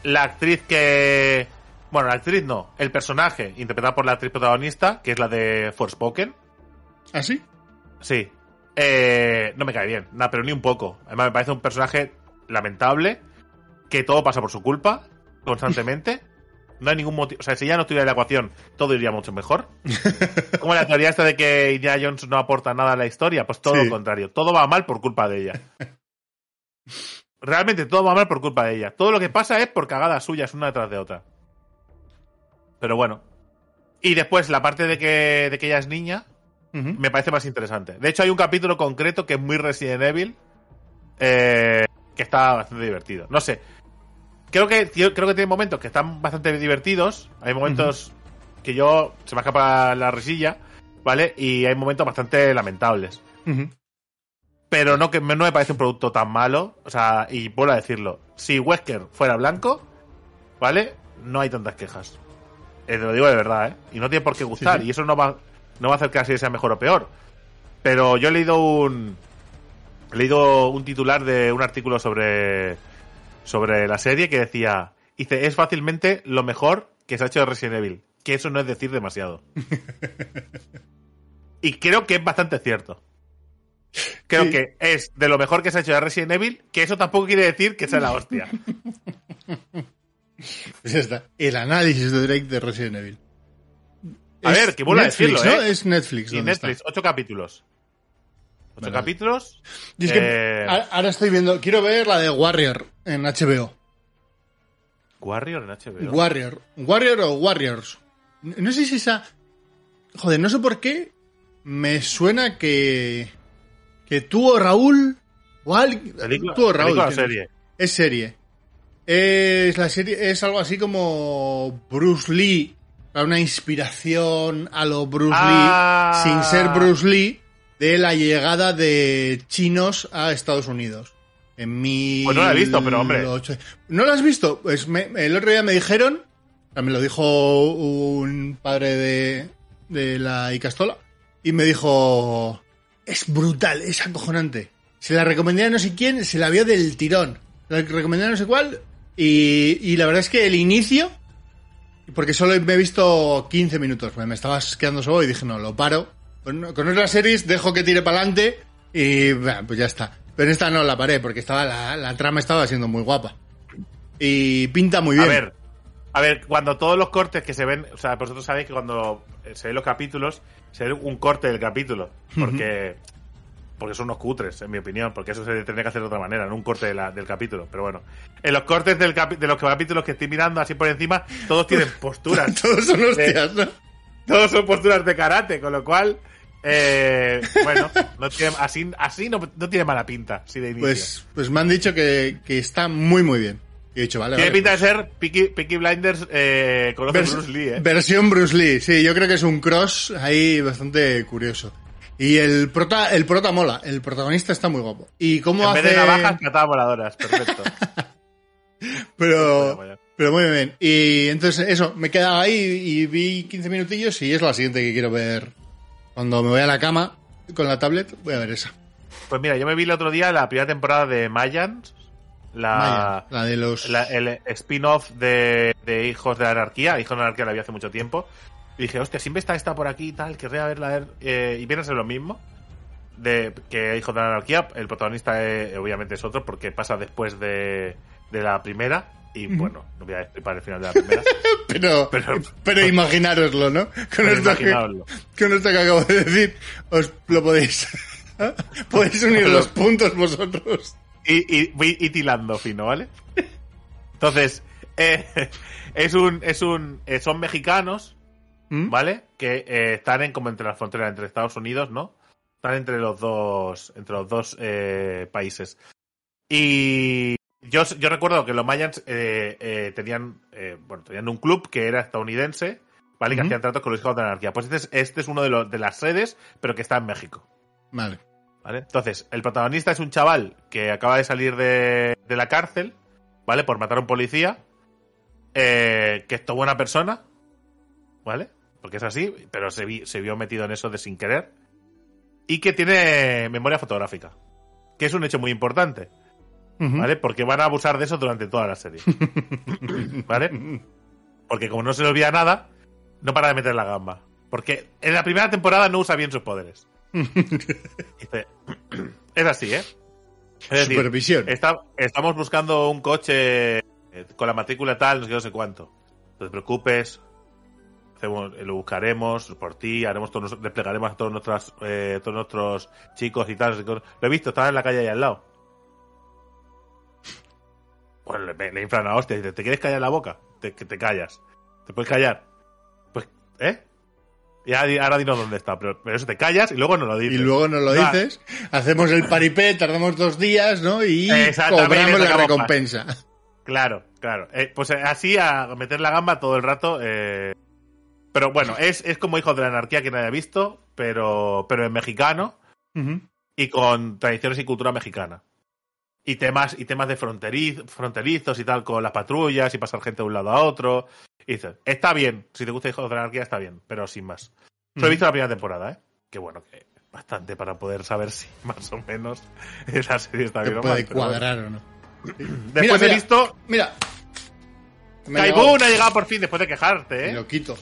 la actriz que... Bueno, la actriz no, el personaje interpretado por la actriz protagonista, que es la de Forspoken, ¿Ah, sí? Sí. Eh, no me cae bien, nada, pero ni un poco. Además, me parece un personaje lamentable, que todo pasa por su culpa, constantemente. No hay ningún motivo. O sea, si ya no estuviera en la ecuación, todo iría mucho mejor. Como la teoría esta de que Indiana Jones no aporta nada a la historia, pues todo Sí. lo contrario. Todo va mal por culpa de ella. Realmente todo va mal por culpa de ella. Todo lo que pasa es por cagadas suyas una detrás de otra. Pero bueno. Y después, la parte de que, de que ella es niña, Me parece más interesante. De hecho, hay un capítulo concreto que es muy Resident Evil, eh, que está bastante divertido. No sé. Creo que, creo que tiene momentos que están bastante divertidos. Hay momentos que yo se me escapa la risilla, ¿vale? Y hay momentos bastante lamentables. Pero no que no me parece un producto tan malo. O sea, y vuelvo a decirlo. Si Wesker fuera blanco, ¿vale? No hay tantas quejas. Eh, te lo digo de verdad, ¿eh? Y no tiene por qué gustar. sí. Y eso no va, no va a hacer que la serie sea mejor o peor. Pero yo he leído un. He leído un titular de un artículo sobre. Sobre la serie que decía. Dice, es fácilmente lo mejor que se ha hecho de Resident Evil. Que eso no es decir demasiado. y creo que es bastante cierto. Creo Sí. que es de lo mejor que se ha hecho de Resident Evil, que eso tampoco quiere decir que sea la hostia. Pues está. El análisis de Drake de Resident Evil. A Es ver, que vuelvo a Netflix, decirlo, ¿no? ¿eh? Es Netflix. Y ¿dónde Netflix, está? ocho capítulos. Ocho capítulos. Y es que Eh, ahora estoy viendo, quiero ver la de Warrior en HBO. Warrior en HBO. Warrior. Warrior o Warriors. No sé si esa... Joder, no sé por qué me suena que... Que tú o Raúl... O alguien... Tú o Raúl. o serie. Es serie. Es la serie, es algo así como Bruce Lee, una inspiración a lo Bruce Ah. Lee, sin ser Bruce Lee, de la llegada de chinos a Estados Unidos. En mi. Pues no la he visto, pero, hombre. ¿No la has visto? Pues me- el otro día me dijeron, me lo dijo un padre de, de la Icastola, y me dijo, es brutal, es acojonante. Se la recomendé a no sé quién, se la vio del tirón. La recomendé a no sé cuál, y, y la verdad es que el inicio, porque solo me he visto 15 minutos, me estaba quedando solo y dije, no, lo paro. Con, otras series dejo que tire para adelante y bueno, pues ya está. Pero en esta no la paré porque estaba la, la trama estaba siendo muy guapa. Y pinta muy bien. A ver, a ver, cuando todos los cortes que se ven, o sea, vosotros sabéis que cuando se ven los capítulos, se ve un corte del capítulo, porque porque son unos cutres, en mi opinión, porque eso se tendría que hacer de otra manera, no un corte de la- del capítulo, pero bueno. En los cortes del capi- de los capítulos que estoy mirando así por encima, todos tienen posturas, Todos son hostias, ¿no? todos son posturas de karate, con lo cual, eh, bueno, no tiene- así, así no, no tiene mala pinta, así de inicio. Pues, pues me han dicho que, que está muy, muy bien. Y he dicho, vale, tiene vale, pinta pues- de ser Peaky, Peaky Blinders eh, conoce Vers- Bruce Lee, eh. Versión Bruce Lee, sí, yo creo que es un cross ahí bastante curioso. Y el prota, el prota mola, el protagonista está muy guapo. Y cómo En hace... vez de navajas, tratadas voladoras. Perfecto. Pero, pero muy bien. Y entonces eso, me he quedado ahí y vi 15 minutillos y es la siguiente que quiero ver. Cuando me voy a la cama con la tablet, voy a ver esa. Pues mira, yo me vi el otro día la primera temporada de Mayans. La, Maya, la de los... la- el spin-off de, de Hijos de la Anarquía. Hijos de la Anarquía la vi hace mucho tiempo. Y dije, hostia, siempre está esta por aquí y tal, querría verla. ver. Eh, y viene a ser lo mismo. De que Hijos de la Anarquía, el protagonista eh, obviamente es otro porque pasa después de, de la primera. Y bueno, no voy a explicar el final de la primera. Pero, pero, pero- imaginároslo, ¿no? Con esto, que, con esto que acabo de decir, os lo podéis... podéis unir los puntos vosotros. y, y, voy hitilando fino, ¿vale? Entonces, eh, es un, es un, eh, son mexicanos, ¿Mm? ¿vale? Que eh, están en, como entre las fronteras entre Estados Unidos, ¿no? Están entre los dos, entre los dos eh, países. Y yo, yo recuerdo que los Mayans eh, tenían, bueno, tenían un club que era estadounidense, ¿vale? Que Ujú. hacían tratos con los hijos de la anarquía. Pues este es, este es uno de, los, de las sedes, pero que está en México. Vale. ¿Vale? Entonces, el protagonista es un chaval que acaba de salir de, de la cárcel, ¿vale? Por matar a un policía, eh, que es toda buena persona, ¿vale? Porque es así, pero se, vi- se vio metido en eso de sin querer, y que tiene memoria fotográfica, que es un hecho muy importante. ¿vale? Porque van a abusar de eso durante toda la serie, ¿vale? Porque como no se le olvida nada, no para de meter la gamba. Porque en la primera temporada no usa bien sus poderes. Dice, es así, ¿eh? Es decir, Supervisión. está- estamos buscando un coche con la matrícula tal, no sé, qué, no sé cuánto. No te preocupes, lo buscaremos por ti, haremos todos, nos- desplegaremos a todos nuestros, eh, todos nuestros chicos y tal. Lo he visto, estaba en la calle ahí al lado. Bueno, le, le inflan a hostia, dice, ¿te quieres callar la boca? Te, que te callas. ¿Te puedes callar? Pues, ¿eh? Di- ahora dinos dónde está, pero, pero eso te callas y luego no lo dices. Y luego nos lo dices, hacemos el paripé, tardamos dos días, ¿no? Y cobramos la recompensa. Claro, claro. Eh, pues eh, así a meter la gamba todo el rato. eh, Pero bueno, es, es como Hijos de la Anarquía que nadie ha visto, pero, pero en mexicano y con tradiciones y cultura mexicana. Y temas, y temas de fronteriz- fronterizos y tal, con las patrullas y pasar gente de un lado a otro. Y dices, está bien, si te gusta Hijos de la Anarquía está bien, pero sin más. Solo he visto la primera temporada, ¿eh? Que bueno, que bastante para poder saber si más o menos esa serie está bien o puede mal. cuadrar o no. Después Mira, he mira. visto Mira. Me ha Kaibun llegado- ha llegado por fin después de quejarte, ¿eh? lo quito.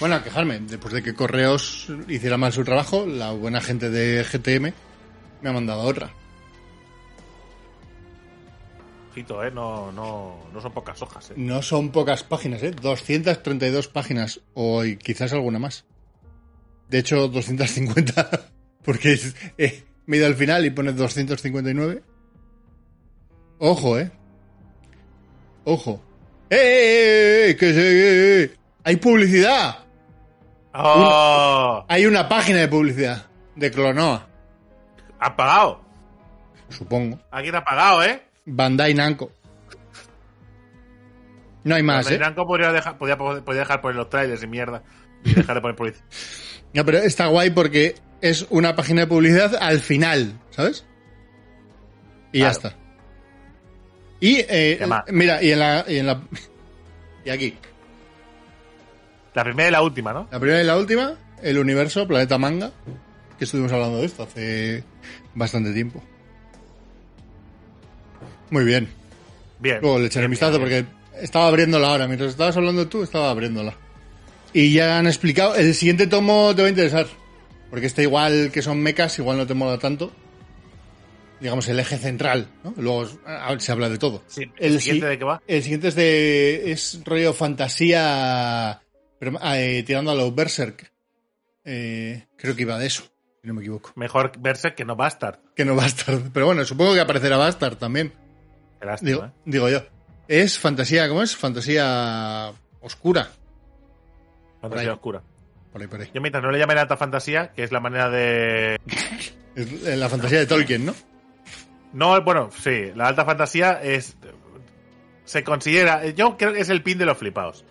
Bueno, a quejarme. Después de que Correos hiciera mal su trabajo, la buena gente de GTM me ha mandado otra. Ojito, ¿eh? No, no, no son pocas hojas, ¿eh? No son pocas páginas, ¿eh? 232 páginas. O quizás alguna más. De hecho, 250. Porque es- eh, me he ido al final y pone 259. Ojo, ¿eh? Ojo. ¡Eh! eh, eh, que se- eh! ¡Hay publicidad! ¡Oh! Hay una página de publicidad de Clonoa, ¡Ha pagado! supongo. Alguien ha pagado, ¿eh? Bandai Namco. No hay más, ¿eh? Namco podría dejar, podía, podía dejar poner los trailers y mierda. Y dejar de poner publicidad. No, pero está guay porque es una página de publicidad al final, ¿sabes? Y ya está. Y, eh, mira, y en la, y en la... Y aquí, La primera y la última, ¿no? la primera y la última, el universo, Planeta Manga, que estuvimos hablando de esto hace bastante tiempo. Muy bien. Bien. Luego le echaré un vistazo porque estaba abriéndola ahora. Mientras estabas hablando tú, estaba abriéndola. Y ya han explicado. El siguiente tomo te va a interesar. Porque este igual que son mechas, igual no te mola tanto. Digamos, el eje central, ¿no? Luego ah, se habla de todo. Sí, el ¿El siguiente si- de qué va? El siguiente es de. Es rollo fantasía. Pero, ah, eh, tirando a los Berserk. Eh, creo que iba de eso, si no me equivoco. Mejor verse que no Bastard. Que no Bastard. Pero bueno, supongo que aparecerá Bastard también. Lástima, Digo, ¿eh? digo yo. Es fantasía, ¿cómo es? Fantasía oscura. Fantasía oscura. Por ahí, por ahí. Yo mientras no le llamen alta fantasía, que es la manera de... Es la fantasía de Tolkien, ¿no? No, bueno, sí, la alta fantasía es... Se considera... Yo creo que es el pin de los flipados.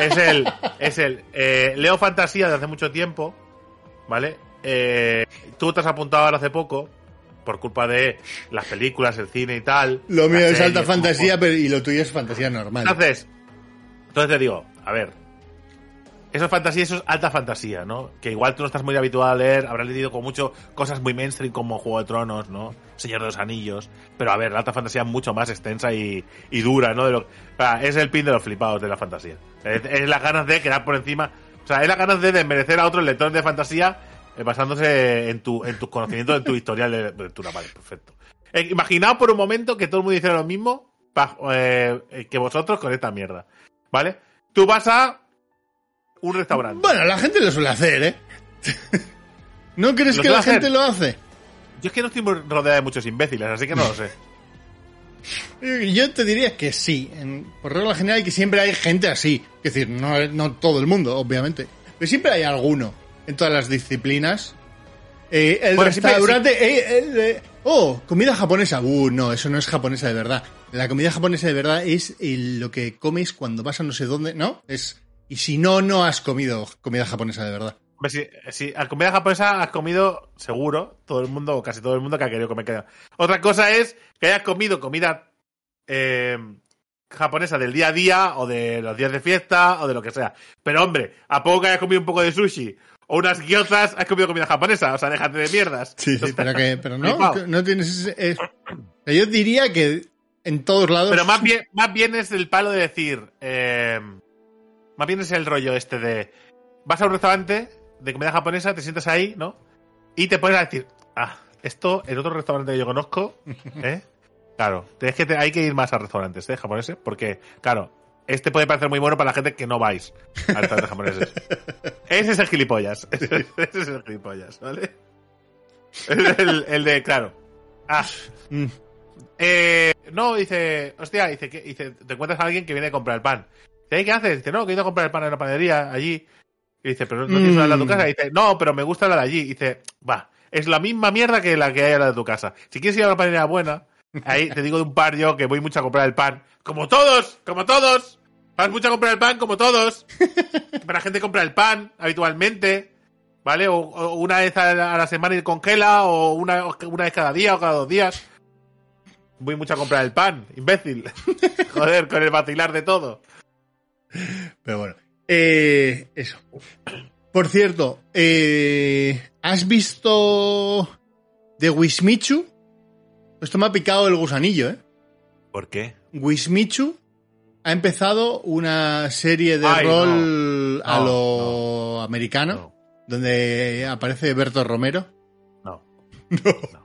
Es el... Es el... eh, leo fantasía de hace mucho tiempo, ¿vale? Eh, tú te has apuntado ahora hace poco, por culpa de las películas, el cine y tal. Lo mío es alta fantasía, pero, y lo tuyo es fantasía normal. Entonces, entonces te digo, a ver, eso es fantasía, eso es alta fantasía, ¿no? Que igual tú no estás muy habituado a leer, habrás leído con mucho cosas muy mainstream como Juego de Tronos, ¿no? Señor de los Anillos. Pero a ver, la alta fantasía es mucho más extensa y, y dura, ¿no? Es el pin de los flipados de la fantasía. Es, las ganas de quedar por encima, o sea, es las ganas de desmerecer a otros lectores de fantasía eh, basándose en tu en tus conocimientos, en tu historial de lectura. Vale, perfecto. Eh, imaginaos por un momento que todo el mundo hiciera lo mismo eh, eh, que vosotros con esta mierda. ¿Vale? Tú vas a un restaurante. Bueno, la gente lo suele hacer, ¿eh? ¿No crees ¿Lo que la hacer? gente lo hace? Yo es que no estoy rodeada de muchos imbéciles, así que no lo sé. Yo te diría que sí. En, por regla general, que siempre hay gente así. Es decir, no, no todo el mundo, obviamente. Pero siempre hay alguno en todas las disciplinas. Eh, el Bueno, siempre- restaurante. eh, eh, oh, comida japonesa. Uh, no, eso no es japonesa de verdad. La comida japonesa de verdad es el- lo que comes cuando vas a no sé dónde, ¿no? Es. Y si no, no has comido comida japonesa de verdad. Si, si a comida japonesa has comido, seguro, todo el mundo, o casi todo el mundo que ha querido comer. que- Otra cosa es que hayas comido comida eh, japonesa del día a día, o de los días de fiesta, o de lo que sea. Pero hombre, a poco que hayas comido un poco de sushi, o unas gyozas, has comido comida japonesa, o sea, déjate de mierdas. Sí, sí, pero que, pero no, no tienes ese, es- yo diría que en todos lados. Pero más bien, más bien es el palo de decir. eh, más bien es el rollo este de. Vas a un restaurante de comida japonesa, te sientas ahí, ¿no? Y te pones a decir, ah, esto en otro restaurante que yo conozco, ¿eh? Claro, es que te- hay que ir más a restaurantes, ¿eh? Japoneses, porque, claro, este puede parecer muy bueno para la gente que no vais a restaurantes japoneses. Ese es el gilipollas. Ese es el gilipollas, ¿vale? El, el de, claro. Ah, Mm. eh, no, dice, hostia, dice, que, dice, te encuentras a alguien que viene a comprar el pan. "Ey, ¿qué haces? Dice, no, que he ido a comprar el pan en la panadería allí. Y dice, pero no tienes una de tu Mm. casa. Y dice, no, pero me gusta la de allí. Y dice, va, es la misma mierda que la que hay a la de tu casa. Si quieres ir a una panadería buena, ahí te digo de un par yo que voy mucho a comprar el pan. Como todos, como todos. Vas mucho a comprar el pan, como todos. Pero la gente compra el pan habitualmente. ¿Vale? O, o una vez a la, a la semana y congela, o una, una vez cada día o cada dos días. Voy mucho a comprar el pan, imbécil. Joder, con el vacilar de todo. Pero bueno. Eh, eso. Por cierto, eh, ¿has visto de Wismichu? Esto me ha picado el gusanillo, ¿eh? ¿Por qué? Wismichu ha empezado una serie de Ay, rol a No, lo americano, No, donde aparece Berto Romero. no. No.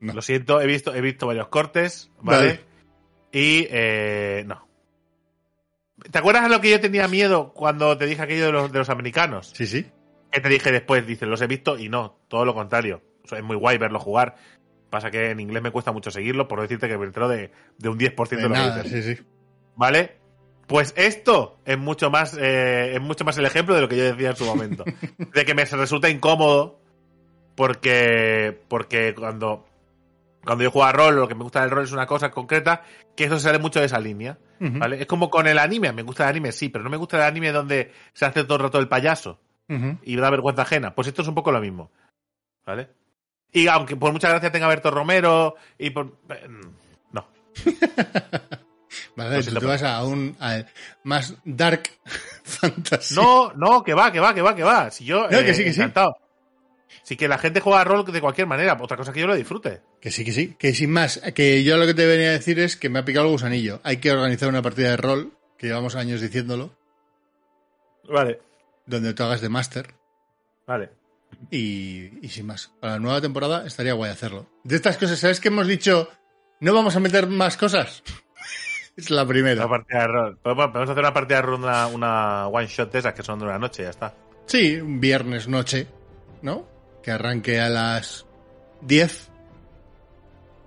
No. Lo siento, he visto, he visto varios cortes, ¿vale? Vale. Y eh, no. ¿Te acuerdas a lo que yo tenía miedo cuando te dije aquello de los, de los americanos? Sí, sí. Que te dije después, dices, los he visto y no, todo lo contrario. O sea, es muy guay verlo jugar. Pasa que en inglés me cuesta mucho seguirlo, por no decirte que me entero de, de un 10% de, De lo nada, que dices. sí, sí. ¿Vale? Pues esto es mucho más eh, es mucho más el ejemplo de lo que yo decía en su momento. de que me resulta incómodo porque porque cuando cuando yo juego a rol, lo que me gusta del rol es una cosa concreta, que eso se sale mucho de esa línea. ¿Vale? Es como con el anime, me gusta el anime, sí, pero no me gusta el anime donde se hace todo el rato el payaso y da vergüenza ajena. Pues esto es un poco lo mismo. ¿Vale? Y aunque por mucha gracia tenga Berto Romero y por... eh, No. Vale, Lo tú te vas a un a más dark fantasy. No, no, que va, que va, que va, que va. Si yo, No, que sí, que sí. encantado. Sí que la gente juega a rol de cualquier manera. Otra cosa que yo lo disfrute. Que sí, que sí. Que sin más, que yo lo que te venía a decir es que me ha picado el gusanillo. Hay que organizar una partida de rol, que llevamos años diciéndolo, Vale, donde tú hagas de máster. vale. Y, y sin más. Para la nueva temporada estaría guay hacerlo. De estas cosas, ¿sabes que hemos dicho? No vamos a meter más cosas. es la primera. Una partida de rol. Podemos hacer una partida de rol, una, una one shot de esas que son de una noche, ya está. Sí, un viernes noche, ¿no? Que arranque a las 10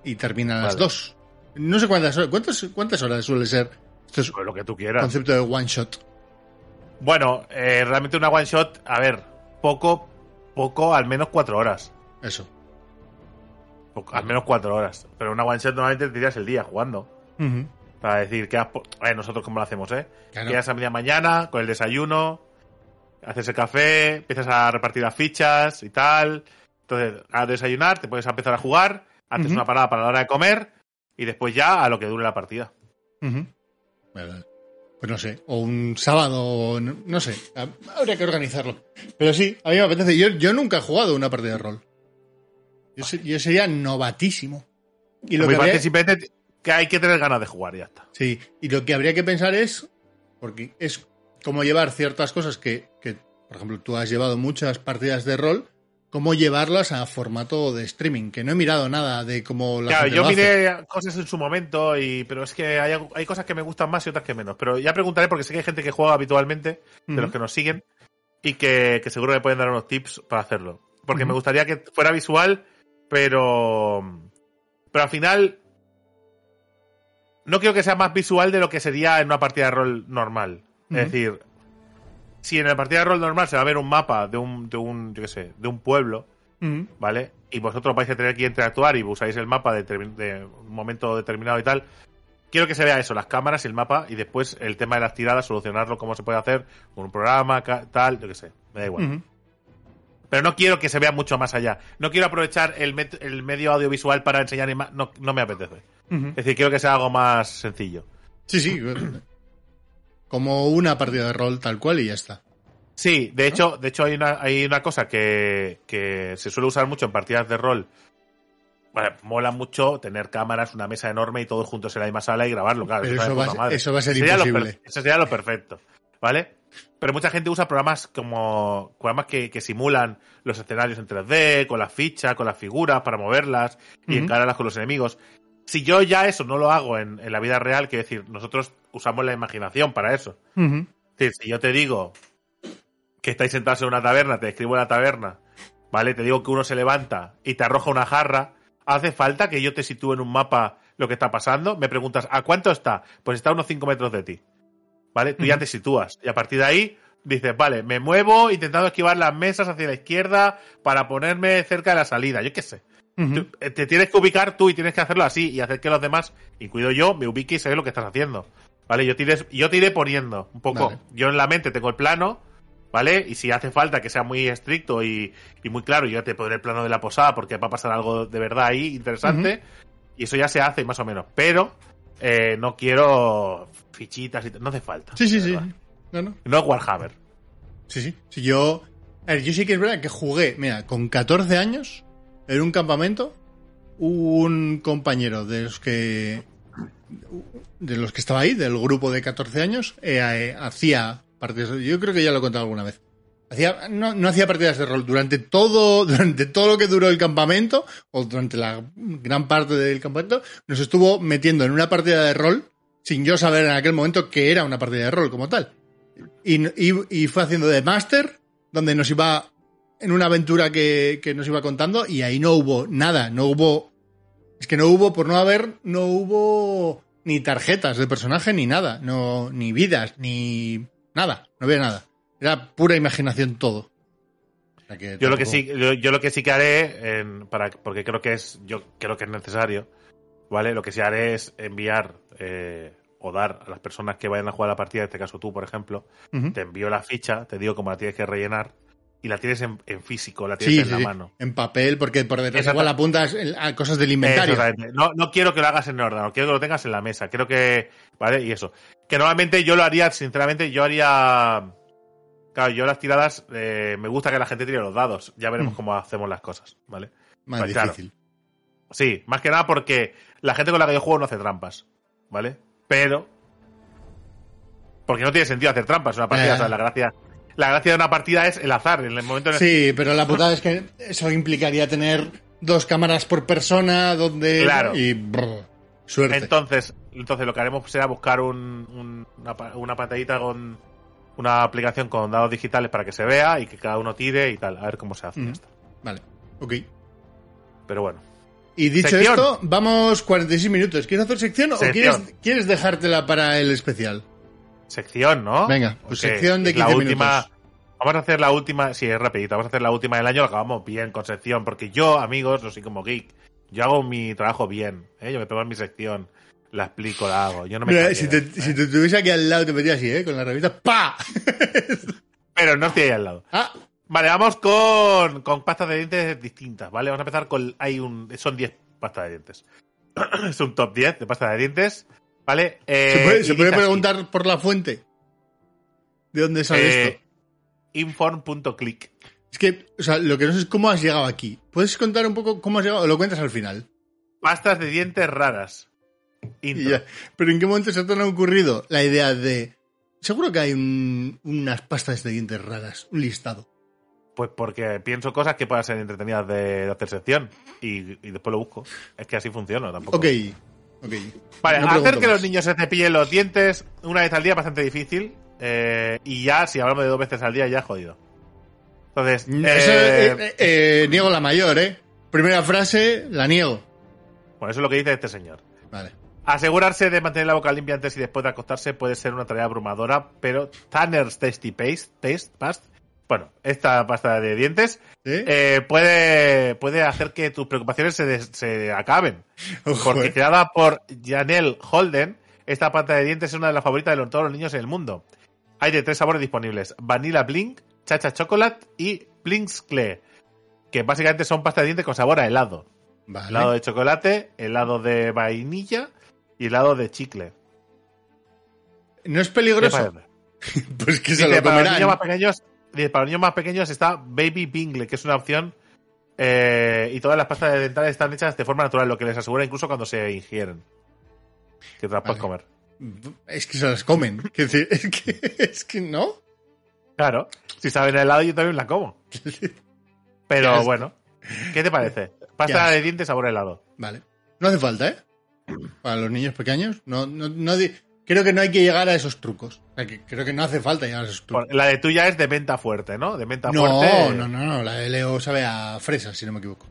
y termina a las Vale. 2. No sé cuántas horas, ¿cuántas, cuántas horas suele ser. Esto es Pues lo que tú quieras. concepto de one shot. Bueno, eh, realmente una one shot, a ver, poco, poco, al menos cuatro horas. Eso. Poco- al menos cuatro horas. Pero una one shot normalmente te tiras el día jugando. Ujú. Para decir, que nosotros cómo lo hacemos, ¿eh? Claro. Quedas a media mañana con el desayuno, haces el café, empiezas a repartir las fichas y tal. Entonces, a desayunar, te puedes empezar a jugar, haces una parada para la hora de comer y después ya a lo que dure la partida. Vale. Pues no sé, o un sábado, o no, no sé, ha- habría que organizarlo. Pero sí, a mí me apetece. Yo, yo nunca he jugado una partida de rol. Yo, se- yo sería novatísimo. Y lo Me que parece habría, simplemente que hay que tener ganas de jugar y ya está. sí, y lo que habría que pensar es, porque es como llevar ciertas cosas que, que, por ejemplo, tú has llevado muchas partidas de rol, cómo llevarlas a formato de streaming, que no he mirado nada de cómo la Claro, gente yo lo hace. miré cosas en su momento, y pero es que hay, hay cosas que me gustan más y otras que menos. Pero ya preguntaré porque sé que hay gente que juega habitualmente, de los que nos siguen, y que, que seguro me pueden dar unos tips para hacerlo. Porque me gustaría que fuera visual, pero. Pero al final. No quiero que sea más visual de lo que sería en una partida de rol normal. Es decir, si en la partida de rol normal se va a ver un mapa de un, de un, yo qué sé, de un pueblo. ¿vale? Y vosotros vais a tener que interactuar y usáis el mapa de, un momento determinado y tal. Quiero que se vea eso, las cámaras y el mapa, y después el tema de las tiradas, solucionarlo como se puede hacer, con un programa, ca- tal, yo qué sé, me da igual. Pero no quiero que se vea mucho más allá. No quiero aprovechar el, met- el medio audiovisual para enseñar imagen. No, no me apetece. Es decir, quiero que sea algo más sencillo. Sí, sí. Como una partida de rol tal cual y ya está. Sí, de hecho, de hecho hay una, hay una cosa que, que se suele usar mucho en partidas de rol. Vale, mola mucho tener cámaras, una mesa enorme y todos juntos en la misma sala y grabarlo, claro. Pero de eso va madre. eso va a ser Sería imposible. eso sería lo perfecto, ¿vale? Pero mucha gente usa programas como programas que, que simulan los escenarios en 3D, con las fichas, con las figuras para moverlas y Ujú. encararlas con los enemigos. Si yo ya eso no lo hago en, en la vida real, quiero decir, nosotros usamos la imaginación para eso. Decir, si yo te digo que estáis sentados en una taberna, te describo la taberna, ¿vale? Te digo que uno se levanta y te arroja una jarra, ¿hace falta que yo te sitúe en un mapa lo que está pasando? Me preguntas, ¿a cuánto está? Pues está a unos 5 metros de ti. ¿vale? Tú ya te sitúas. Y a partir de ahí dices, vale, me muevo intentando esquivar las mesas hacia la izquierda para ponerme cerca de la salida. Yo qué sé. Tú, eh, te tienes que ubicar tú y tienes que hacerlo así y hacer que los demás, incluido yo, me ubique y sé lo que estás haciendo. ¿Vale? Yo te iré, yo te iré poniendo un poco. Vale. Yo en la mente tengo el plano, ¿vale? Y si hace falta que sea muy estricto y, y muy claro, yo te pondré el plano de la posada porque va a pasar algo de verdad ahí interesante. Y eso ya se hace más o menos. Pero eh, no quiero fichitas y no hace falta. Sí, sí, sí. No, no. No es Warhammer. Sí, sí. Sí, yo. A ver, yo sí que es verdad que jugué, mira, con 14 años, en un campamento, un compañero de los que. De los que estaba ahí, del grupo de 14 años, eh, eh, hacía partidas. Yo creo que ya lo he contado alguna vez. Hacía, no, no hacía partidas de rol durante todo, durante todo lo que duró el campamento, o durante la gran parte del campamento, nos estuvo metiendo en una partida de rol, sin yo saber en aquel momento que era una partida de rol como tal. Y, y- fue haciendo de máster, donde nos iba en una aventura que, que nos iba contando, y ahí no hubo nada, no hubo. Es que no hubo, por no haber, no hubo ni tarjetas de personaje ni nada, no, ni vidas, ni nada, no había nada. Era pura imaginación todo. O sea que Yo lo que sí, yo, yo lo que sí que haré, en- para, porque creo que es, yo creo que es necesario, ¿vale? Lo que sí haré es enviar eh, o dar a las personas que vayan a jugar la partida, en este caso tú, por ejemplo, te envío la ficha, te digo cómo la tienes que rellenar y la tienes en, en físico, la tienes Sí, en sí, la sí, mano. en papel, porque por detrás igual apuntas el- a cosas del inventario. Exactamente. No, no quiero que lo hagas en orden, quiero que lo tengas en la mesa. Creo que, ¿vale? Y eso. Que normalmente yo lo haría, sinceramente, yo haría. Claro, yo las tiradas, eh, me gusta que la gente tire los dados. Ya veremos Mm. cómo hacemos las cosas, ¿vale? Más Pues claro. difícil. Sí, más que nada porque la gente con la que yo juego no hace trampas, ¿vale? Pero. Porque no tiene sentido hacer trampas una partida. Eh. O sea, la gracia. La gracia de una partida es el azar, en el momento en el Sí, pero la putada es que eso implicaría tener dos cámaras por persona, donde... Claro. Y... brr, suerte. Entonces, entonces lo que haremos será buscar un, un- una, una pantallita con una aplicación con dados digitales para que se vea y que cada uno tire y tal. A ver cómo se hace esto. Vale, ok. Pero bueno. Y dicho Sección. esto, vamos 46 minutos. ¿Quieres hacer sección, o Sección. quieres, quieres dejártela para el especial? Sección, ¿no? Venga, pues sección de es la 15 última. minutos. Vamos a hacer la última, sí, es rapidito, vamos a hacer la última del año, lo acabamos bien con sección, porque yo, amigos, no soy como geek, yo hago mi trabajo bien, ¿eh? yo me pego en mi sección, la explico, la hago, yo no me Mira, si, te, ¿eh? si te tuviese aquí al lado, te metías así, ¿eh? Con la revista. ¡Pa! Pero no estoy ahí al lado. ah, Vale, vamos con, con pastas de dientes distintas, ¿vale? Vamos a empezar con. Hay un. Son 10 pastas de dientes. es un top 10 de pastas de dientes, ¿vale? Eh, ¿Se puede, se puede preguntar por la fuente? ¿De dónde sale eh, esto? Inform.click. Es que, o sea, lo que no sé es cómo has llegado aquí. ¿Puedes contar un poco cómo has llegado o lo cuentas al final? Pastas de dientes raras. Ya. Pero ¿en qué momento se te ha ocurrido la idea de... Seguro que hay un- unas pastas de dientes raras, un listado. Pues porque pienso cosas que puedan ser entretenidas de, de hacer sección. Y, y después lo busco. Es que así funciona tampoco. Ok, Vale, No hacer que los niños se cepillen los dientes una vez al día es bastante difícil. eh, y ya, si hablamos de dos veces al día, ya jodido. Entonces, Eso, eh, eh, eh, eh, niego la mayor, ¿eh? Primera frase, la niego. bueno, eso es lo que dice este señor. Vale. Asegurarse de mantener la boca limpia antes y después de acostarse puede ser una tarea abrumadora, pero Tanner's Tasty Paste, Paste, Paste, bueno, esta pasta de dientes eh, puede, puede hacer que tus preocupaciones se, des- se acaben. Ojo, Porque eh. creada por Janelle Holden, esta pasta de dientes es una de las favoritas de todos los niños en el mundo. Hay de tres sabores disponibles: Vanilla Blink, Chacha Chocolate y Blinks Clee, que básicamente son pasta de dientes con sabor a helado. Vale. Helado de chocolate, helado de vainilla y helado de chicle. ¿No es ¿Qué peligroso? Pues que se Dice, lo para los comerán. niños más pequeños, dice, para los niños más pequeños está Baby Bingle, que es una opción. eh, y todas las pastas dentales están hechas de forma natural, lo que les asegura incluso cuando se ingieren. Que te las puedes comer. Es que se las comen. Es que, es que no. Claro. Si saben el helado, yo también la como. Pero bueno. ¿Qué te parece? Pasta de dientes sabor helado. Vale. No hace falta, ¿eh? Para los niños pequeños. No, no, no di- creo que no hay que llegar a esos trucos. O sea, que creo que no hace falta llegar a esos trucos. La de tuya es de menta fuerte, ¿no? De menta No, fuerte. no, no, no. La de Leo sabe a fresa, si no me equivoco.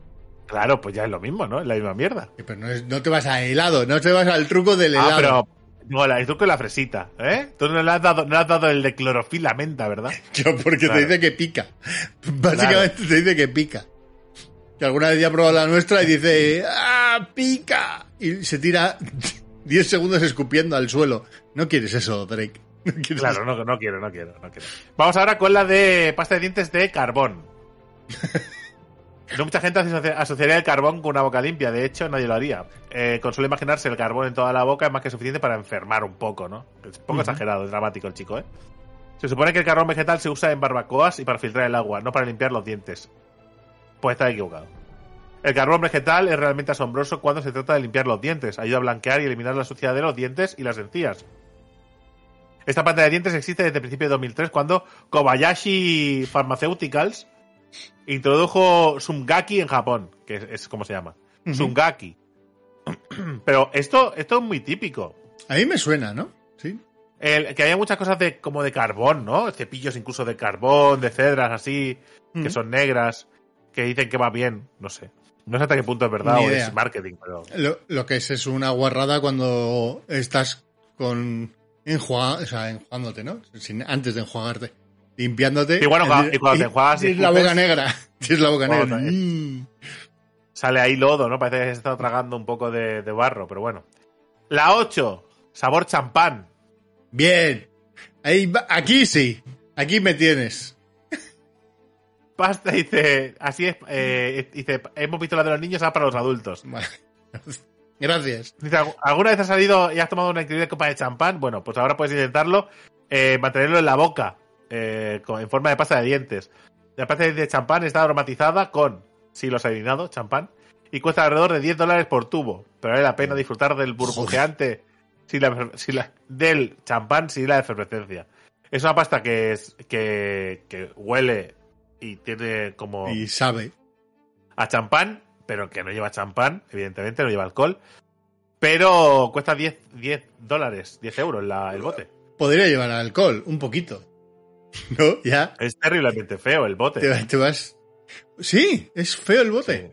Claro, pues ya es lo mismo, ¿no? Es la misma mierda. Pero no, es- no te vas a helado, no te vas al truco del helado. Ah, pero, Mola, el truco es la fresita, ¿eh? Tú no le has dado, no le has dado el de clorofila menta, ¿verdad? Yo, porque Claro. te dice que pica. Básicamente te dice que pica. Que alguna vez ya ha probado la nuestra y dice, ¡ah, pica! Y se tira 10 segundos escupiendo al suelo. No quieres eso, Drake. No quieres Claro, no, no quiero, no quiero, no quiero. Vamos ahora con la de pasta de dientes de carbón. No mucha gente asocia- asociaría el carbón con una boca limpia, de hecho nadie lo haría. Eh, con solo imaginarse el carbón en toda la boca es más que suficiente para enfermar un poco, ¿no? Es un poco exagerado, es dramático el chico, ¿eh? Se supone que el carbón vegetal se usa en barbacoas y para filtrar el agua, no para limpiar los dientes. Puede estar equivocado. El carbón vegetal es realmente asombroso cuando se trata de limpiar los dientes. Ayuda a blanquear y eliminar la suciedad de los dientes y las encías. Esta pasta de dientes existe desde el principio de 2003 cuando Kobayashi Pharmaceuticals introdujo Sungaki en Japón, que es, es como se llama. Ujú. Sungaki. Pero esto, esto es muy típico. A mí me suena, ¿no? Sí. El- que haya muchas cosas de como de carbón, ¿no? Cepillos incluso de carbón, de cedras así, que son negras, que dicen que va bien, no sé. No sé hasta qué punto es verdad Ni o idea. es marketing, pero... Lo, lo que es es una guarrada cuando estás con o sea, enjuagándote, ¿no? Sin- antes de enjuagarte. Limpiándote. Sí, bueno, Es y cuando te enjuagas Tienes la boca negra. Tienes la boca negra. Mm. Sale ahí lodo, ¿no? Parece que se estado tragando un poco de, de barro, pero bueno. La 8, sabor champán. Bien. Ahí aquí sí. Aquí me tienes. Pasta dice, así es, eh, dice, hemos visto la de los niños, ahora para los adultos. Vale. Gracias. Dice, ¿alguna vez has salido y has tomado una increíble copa de champán? Bueno, pues ahora puedes intentarlo, eh, mantenerlo en la boca, eh, en forma de pasta de dientes. La pasta de champán está aromatizada con silos adivinado, champán, y cuesta alrededor de 10 dólares por tubo. Pero vale la pena disfrutar del burbujeante sin la, sin la- del champán sin la efervescencia. Es una pasta que, es, que, que huele y tiene como Y sabe. a champán, pero que no lleva champán, evidentemente, no lleva alcohol. Pero cuesta 10, 10 dólares, 10 euros la- el bote. Podría llevar alcohol, un poquito. ¿No? Ya. Es terriblemente feo el bote. Te, te vas. Sí, es feo el bote.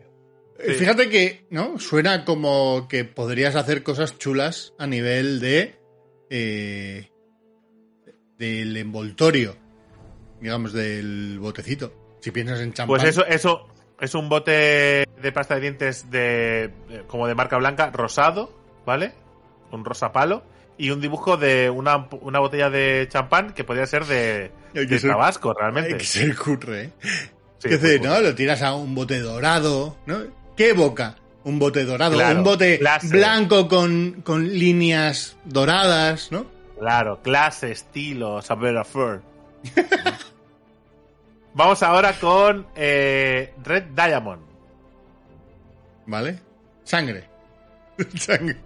Sí. Eh, Fíjate que, ¿no? Suena como que podrías hacer cosas chulas a nivel de. eh, del envoltorio. Digamos, del botecito. Si piensas en champán. Pues eso, eso es un bote de pasta de dientes de como de marca blanca, rosado, ¿vale? Un rosa palo. Y un dibujo de una, una botella de champán que podría ser de, de ser- Tabasco, Hay realmente. que ser curre, ¿eh? Sí, ¿Qué hace? muy ¿no? Lo tiras a un bote dorado, ¿no? ¿Qué boca? Un bote dorado, Claro, un bote clase. blanco con, con líneas doradas, ¿no? Claro, clase, estilo, saber hacer. Vamos ahora con eh, Red Diamond. ¿Vale? Sangre. sangre.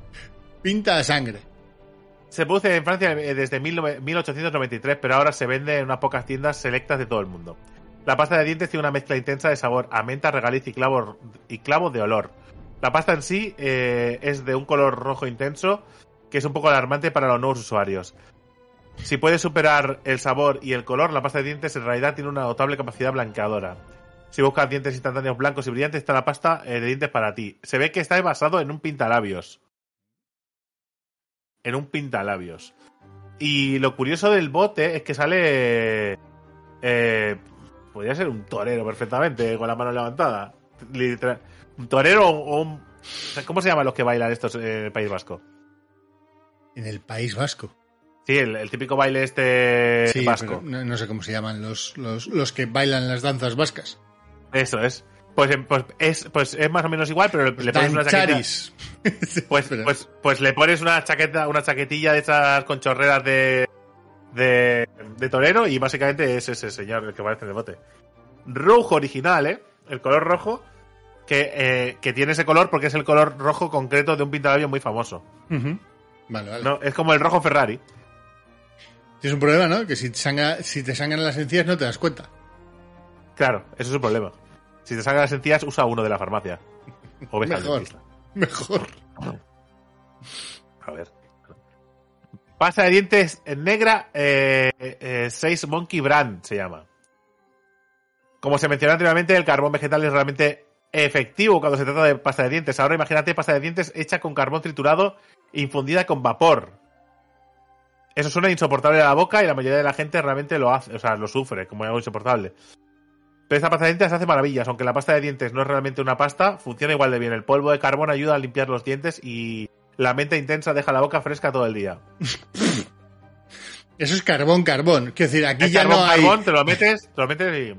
Pinta a sangre. Se produce en Francia eh, desde 19- 1893, pero ahora se vende en unas pocas tiendas selectas de todo el mundo. La pasta de dientes tiene una mezcla intensa de sabor a menta, regaliz y clavo, y clavo de olor. La pasta en sí eh, es de un color rojo intenso, que es un poco alarmante para los nuevos usuarios. Si puede superar el sabor y el color, la pasta de dientes en realidad tiene una notable capacidad blanqueadora. Si buscas dientes instantáneos blancos y brillantes, está la pasta eh, de dientes para ti. Se ve que está basado en un pintalabios. En un pintalabios. Y lo curioso del bote es que sale. Eh, podría ser un torero perfectamente, con la mano levantada. Un torero o un. ¿Cómo se llaman los que bailan estos en el País Vasco? En el País Vasco. Sí, el, el típico baile este sí, vasco. no, no sé cómo se llaman los, los, los que bailan las danzas vascas. Eso es. Pues, eh, pues, es, pues es más o menos igual, pero le pones una chaqueta. Pues, pues, pues le pones una chaqueta, una chaquetilla de esas con chorreras de, de, de torero y básicamente es ese señor el que parece en el bote. Rojo original, ¿eh? El color rojo que, eh, que tiene ese color porque es el color rojo concreto de un pintalabio muy famoso. Ujú. Vale, vale. ¿no? Es como el rojo Ferrari. Tienes un problema, ¿no? Que si te, sangra- si te sangran las encías no te das cuenta. Claro, eso es un problema. Si te sangran las encías, usa uno de la farmacia. O ves al Mejor. Mejor. A ver. Pasta de dientes en negra, eh, eh, 6 Monkey Brand se llama. Como se mencionó anteriormente, el carbón vegetal es realmente efectivo cuando se trata de pasta de dientes. Ahora imagínate pasta de dientes hecha con carbón triturado e infundida con vapor. Eso suena insoportable a la boca y la mayoría de la gente realmente lo hace, o sea, lo sufre como algo insoportable. Pero esta pasta de dientes hace maravillas, aunque la pasta de dientes no es realmente una pasta, funciona igual de bien. El polvo de carbón ayuda a limpiar los dientes y la menta intensa deja la boca fresca todo el día. Eso es carbón, carbón. Quiero decir, aquí ya carbón, no hay. carbón, te lo metes, te lo metes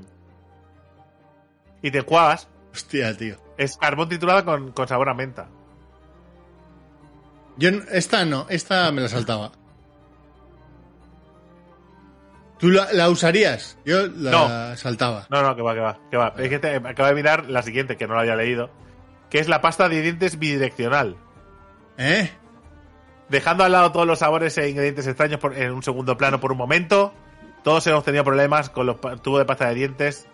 y. Y te cuagas. Hostia, tío. Es carbón triturado con, con sabor a menta. Yo esta no, esta me la saltaba. ¿Tú la, la usarías? Yo la No. saltaba. No, no, que va, que va, que va. Es que te, acabo de mirar la siguiente, que no la había leído. Que es la pasta de dientes bidireccional. ¿Eh? Dejando al lado todos los sabores e ingredientes extraños por- en un segundo plano por un momento. Todos hemos tenido problemas con los tubos de pasta de dientes.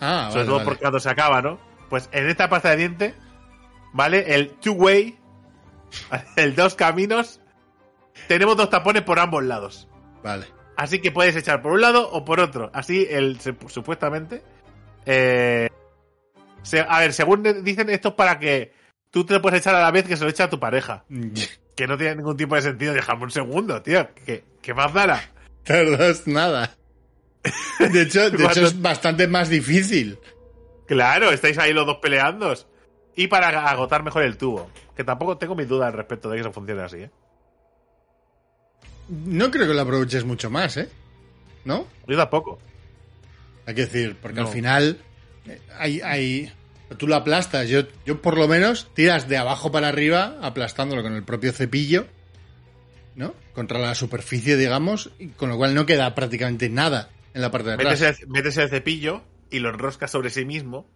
Ah, sobre vale, todo vale. porque cuando se acaba, ¿no? Pues en esta pasta de diente, ¿vale? El two-way, el dos caminos, tenemos dos tapones por ambos lados. Vale. Así que puedes echar por un lado o por otro. Así, el supuestamente. eh, se- a ver, según dicen, esto es para que tú te lo puedes echar a la vez que se lo echa a tu pareja. Que no tiene ningún tipo de sentido. Déjame un segundo, tío. ¿Qué, qué más dará? Tardas nada. De hecho, de hecho es bastante más difícil. Claro, estáis ahí los dos peleando. Y para agotar mejor el tubo. Que tampoco tengo mis dudas al respecto de que eso funcione así, ¿eh? No creo que lo aproveches mucho más, ¿eh? ¿No? Yo tampoco. Hay que decir, porque No. al final eh, hay, hay- tú lo aplastas. Yo, yo por lo menos tiras de abajo para arriba aplastándolo con el propio cepillo, ¿no? Contra la superficie, digamos, y con lo cual no queda prácticamente nada en la parte de atrás. Metes el, metes el cepillo y lo enroscas sobre sí mismo.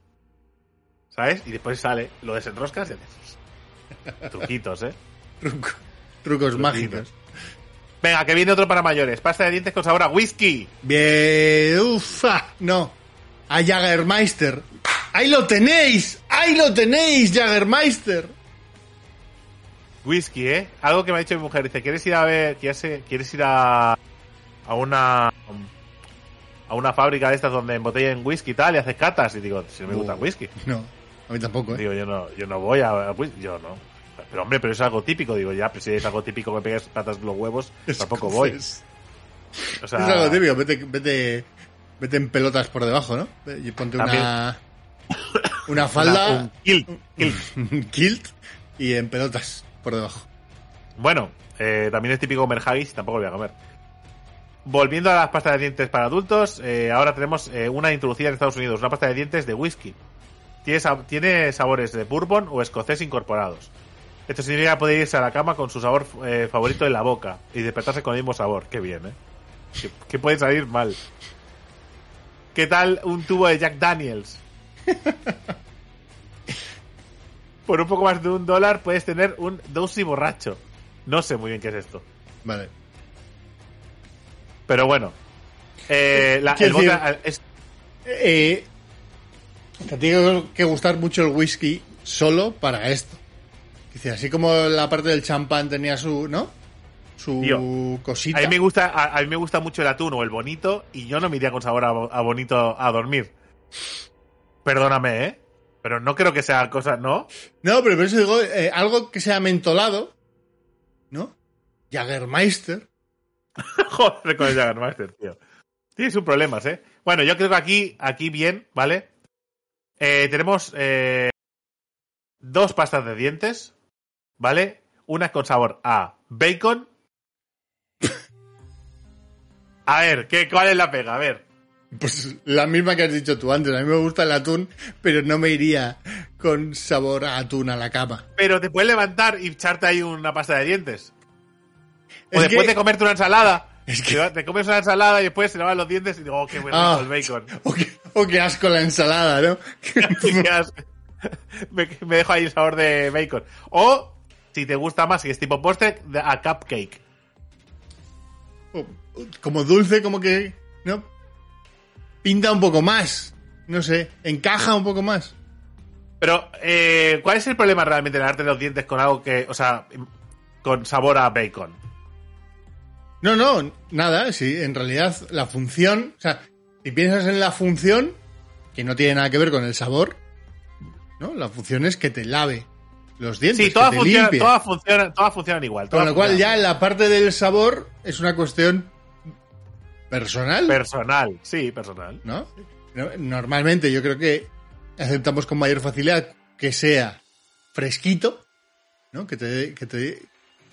¿Sabes? Y después sale, lo desenroscas y haces. Truquitos, ¿eh? Truco- trucos mágicos. Venga, que viene otro para mayores. Pasta de dientes con sabor a whisky. Bien, ufa, no. A Jagermeister. ¡Ahí lo tenéis! ¡Ahí lo tenéis, Jagermeister! Whisky, ¿eh? Algo que me ha dicho mi mujer. Dice, ¿quieres ir a ver, quieres, quieres ir a, a una a una fábrica de estas donde embotellen whisky y tal y haces catas? Y digo, si no me gusta el whisky. No, a mí tampoco, ¿eh? Digo, yo no, yo no voy a, a whisky. Yo no. Pero hombre, pero es algo típico. Digo, ya, pero si es algo típico que pegues patas los huevos, tampoco voy. Es, O sea, es algo típico, vete, vete, vete en pelotas por debajo, ¿no? Y ponte También. una, una una- falda, un kilt, kilt. un kilt y en pelotas por debajo. Bueno, eh, también es típico comer haggis, tampoco lo voy a comer. Volviendo a las pastas de dientes para adultos, eh, ahora tenemos eh, una introducida en Estados Unidos, una pasta de dientes de whisky. Tiene, tiene sabores de bourbon o escocés incorporados. Esto significa poder irse a la cama con su sabor eh, favorito en la boca y despertarse con el mismo sabor. Qué bien, ¿eh? Que, que puede salir mal. ¿Qué tal un tubo de Jack Daniels? Por un poco más de un dólar puedes tener un Dosey borracho. No sé muy bien qué es esto. Vale. Pero bueno. Eh, la- el decir- es, Eh, te tiene que gustar mucho el whisky solo para esto. Dice, así como la parte del champán tenía su, ¿no? Su Tío, cosita. a mí me gusta a, a mí me gusta mucho el atún o el bonito y yo no me iría con sabor a, bo- a bonito a dormir. Perdóname, ¿eh? Pero no creo que sea cosa, ¿no? No, pero por eso digo, eh, algo que sea mentolado, ¿no? Jagermeister. Joder, con el Jagermeister, tío. Tiene sus problemas, ¿eh? Bueno, yo creo que aquí, aquí bien, ¿vale? Eh, tenemos eh, dos pastas de dientes, ¿vale? Una con sabor a bacon. A ver, ¿qué, ¿cuál es la pega? A ver. Pues la misma que has dicho tú antes. A mí me gusta el atún, pero no me iría con sabor a atún a la cama. Pero te puedes levantar y echarte ahí una pasta de dientes. O Es después que- de comerte una ensalada. Es que- Te, comes una ensalada y después te lavas los dientes y digo, oh, qué bueno Ah. el bacon. O que, o que asco la ensalada, ¿no? Qué asco. me, me dejo ahí el sabor de bacon. O, si te gusta más, si es tipo postre, de- a cupcake. Como dulce, como que, ¿no? Pinta un poco más. No sé, encaja un poco más. Pero, eh, ¿cuál es el problema realmente de lavarte los dientes con algo que, o sea, con sabor a bacon? No, no, nada, sí, en realidad la función, o sea, si piensas en la función, que no tiene nada que ver con el sabor, ¿no? La función es que te lave los dientes. Sí, que todas te limpie. todas, funcionan, todas funcionan igual. Con lo cual funcionan. ya en la parte del sabor es una cuestión personal, Personal, sí, personal. ¿no? No- Normalmente yo creo que aceptamos con mayor facilidad que sea fresquito, ¿no? Que te, que te,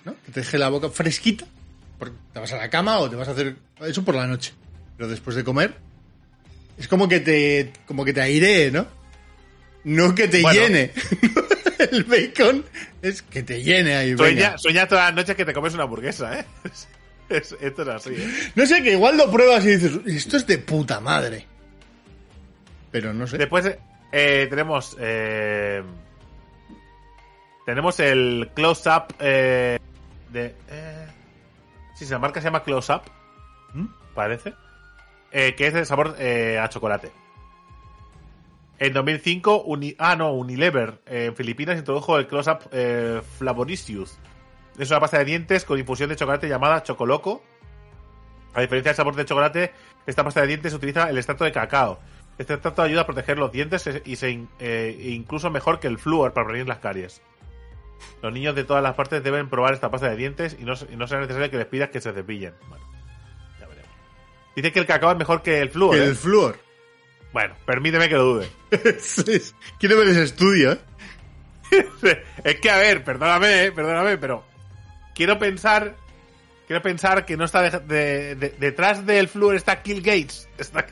¿no? que te deje la boca fresquita, porque te vas a la cama o te vas a hacer eso por la noche. Pero después de comer es como que te como que te airee, ¿no? No que te Bueno. llene. El bacon es que te llene ahí. Sueña, sueña todas las noches que te comes una hamburguesa, ¿eh? Es- esto es así, ¿eh? No sé, que igual lo pruebas y dices, esto es de puta madre. Pero no sé. Después eh, tenemos. eh, tenemos el close up eh, de. Eh, sí, la marca se llama close up. ¿Mm? Parece. eh, que es de sabor a chocolate. En 2005, Uni- ah, no, Unilever eh, en Filipinas introdujo el Close Up eh, Flavoricious. Es una pasta de dientes con infusión de chocolate llamada Chocoloco. A diferencia del sabor de chocolate, esta pasta de dientes utiliza el extracto de cacao. Este extracto ayuda a proteger los dientes e- y se eh, incluso mejor que el flúor para prevenir las caries. Los niños de todas las partes deben probar esta pasta de dientes y no, y no será necesario que les pidas que se cepillen. Bueno, ya veremos. Dice que el cacao es mejor que el flúor. Que ¿eh? el flúor. Bueno, permíteme que lo dude. Quiero ver ese estudio, ¿eh? es que, a ver, perdóname, eh, perdóname, pero quiero pensar, quiero pensar que no está de- de- de- detrás del flúor está Kill Gates, está,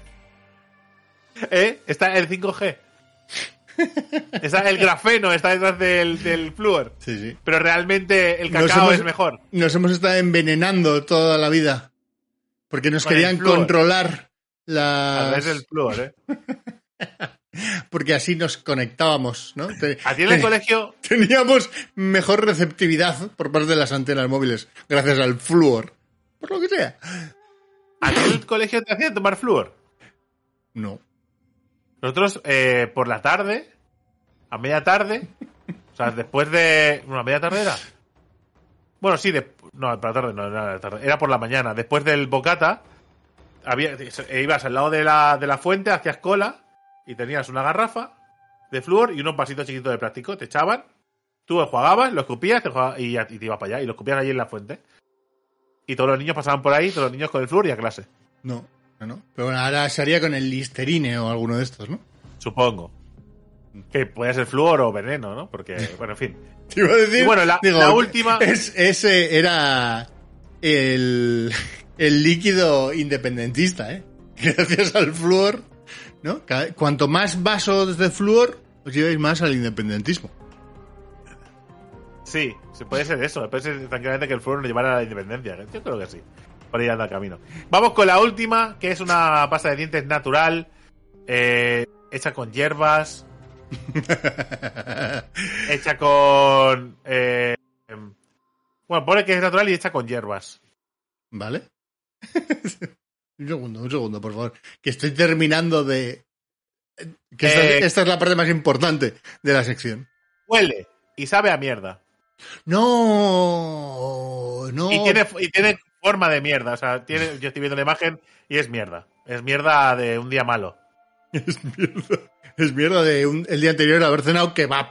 ¿eh? está el 5G, está el grafeno, está detrás del, del flúor, Sí, sí. pero realmente el cacao hemos- es mejor. Nos hemos estado envenenando toda la vida. Porque nos Con querían flúor. Controlar A las... través del flúor, ¿eh? Porque así nos conectábamos, ¿no? Te- A ti en el colegio, Teníamos mejor receptividad por parte de las antenas móviles, gracias al flúor. Por lo que sea. a ti en el colegio te hacían tomar flúor. No. Nosotros, eh, por la tarde, a media tarde, o sea, después de. Bueno, a media tarde era. Bueno, sí, de, no, por la tarde no era la tarde, era por la mañana. Después del bocata, había, eh, ibas al lado de la, de la fuente, hacías cola y tenías una garrafa de flúor y unos vasitos chiquitos de plástico. Te echaban, tú jugabas, lo escupías te jugabas- y, te ibas para allá y lo escupías allí en la fuente. Y todos los niños pasaban por ahí, todos los niños con el flúor y a clase, No, no, no. Pero bueno, ahora se haría con el listerine o alguno de estos, ¿no? supongo. Que puede ser flúor o veneno, ¿no? Porque, bueno, en fin. Te iba a decir. Y bueno, la- la última- es- ese era el, el líquido independentista, ¿eh? Gracias al flúor, ¿no? Cuanto más vasos de flúor, os lleváis más al independentismo. Sí, sí, puede ser eso. Puede ser tranquilamente que el flúor nos llevara a la independencia. Yo creo que sí. Por ahí anda el camino. Vamos con la última, que es una pasta de dientes natural, eh, hecha con hierbas, hecha con... eh, em, bueno, pone que es natural y hecha con hierbas. ¿Vale? un segundo, un segundo, por favor. Que estoy terminando de... Que Eh, esta es la parte más importante de la sección. Huele y sabe a mierda. No, no. Y, tiene, y tiene forma de mierda. O sea, tiene, yo estoy viendo la imagen y es mierda. Es mierda de un día malo. Es mierda. Es mierda de un- el día anterior haber cenado kebab.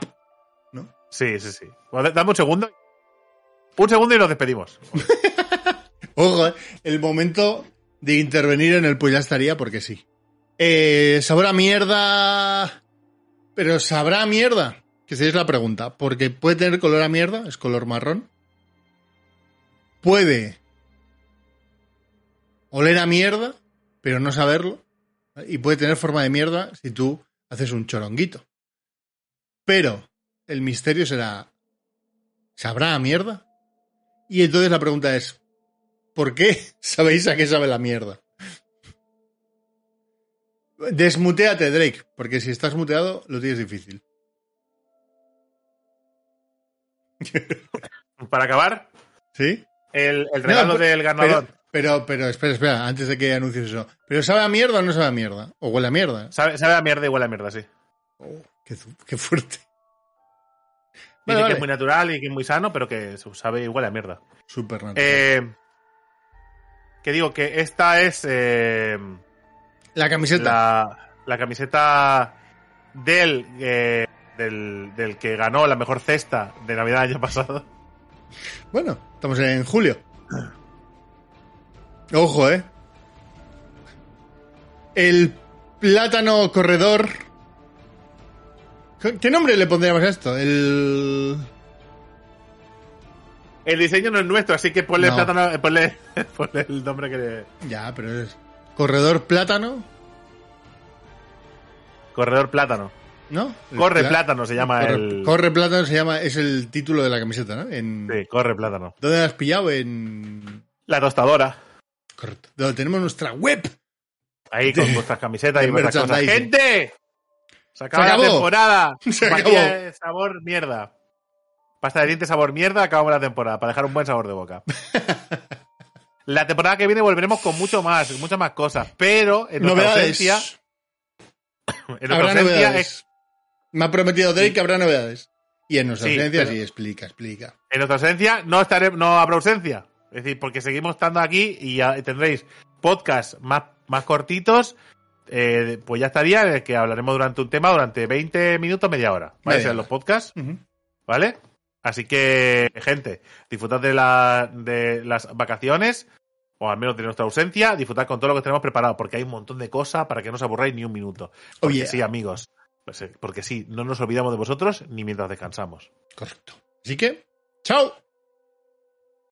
Sí, sí, sí. Bueno, dame un segundo. Un segundo y nos despedimos. Eh, el momento de intervenir en el pues ya estaría porque sí. Eh, ¿Sabrá mierda? Pero ¿sabrá mierda? Que esa es la pregunta. Porque puede tener color a mierda, es color marrón. Puede oler a mierda, pero no saberlo. Y puede tener forma de mierda si tú haces un choronguito. Pero el misterio será, ¿sabrá a mierda? Y entonces la pregunta es, ¿por qué sabéis a qué sabe la mierda? Desmuteate, Drake, porque si estás muteado lo tienes difícil. Para acabar, ¿Sí? el, el regalo No, pero- del ganador. Pero, pero, pero, espera, espera, antes de que anuncies eso. ¿Pero sabe a mierda o no sabe a mierda? ¿O huele a mierda? Sabe, sabe a mierda y huele a mierda, sí. Oh, qué, fuerte. Dice Vale, que vale. es muy natural y que es muy sano, pero que sabe igual a mierda. Súper natural. Eh, que digo que esta es eh, la camiseta. la, la camiseta del eh, del, del que ganó la mejor cesta de Navidad el año pasado. Bueno, estamos en julio. Ojo, ¿eh? El plátano corredor. ¿Qué nombre le pondríamos a esto? El. El diseño no es nuestro, así que ponle, No. plátano, eh, ponle, ponle el nombre que le... Ya, pero es. Corredor plátano, Corredor plátano. ¿no? Corre plátano se llama corre, el... Corre plátano se llama. Es el título de la camiseta, ¿no? En, Sí, corre plátano. ¿Dónde la has pillado? En. La tostadora. Correcto. Donde tenemos nuestra web. Ahí con vuestras camisetas y de vuestras cosas. ¡Gente! Se acaba Se la acabó. temporada. Se acabó. de sabor mierda. Pasta de dientes sabor mierda, acabamos la temporada para dejar un buen sabor de boca. La temporada que viene volveremos con mucho más, muchas más cosas, pero en nuestra ausencia, en nuestra Habrá ausencia novedades. es- Me ha prometido Drake que habrá novedades. Y en nuestra Sí, ausencia pero- sí, explica, explica. en nuestra ausencia no estaré, no habrá ausencia. Es decir, porque seguimos estando aquí y ya tendréis podcasts más, más cortitos. eh, pues ya estaría, en el que hablaremos durante un tema durante 20 minutos, media hora. ¿Vale? Serán los podcasts. ¿Vale? Así que, gente, disfrutad de, la, de las vacaciones, o al menos de nuestra ausencia, disfrutad con todo lo que tenemos preparado, porque hay un montón de cosas para que no os aburráis ni un minuto. Porque Oye. sí, amigos. Pues, eh, porque sí, no nos olvidamos de vosotros ni mientras descansamos. Correcto. Así que, chao.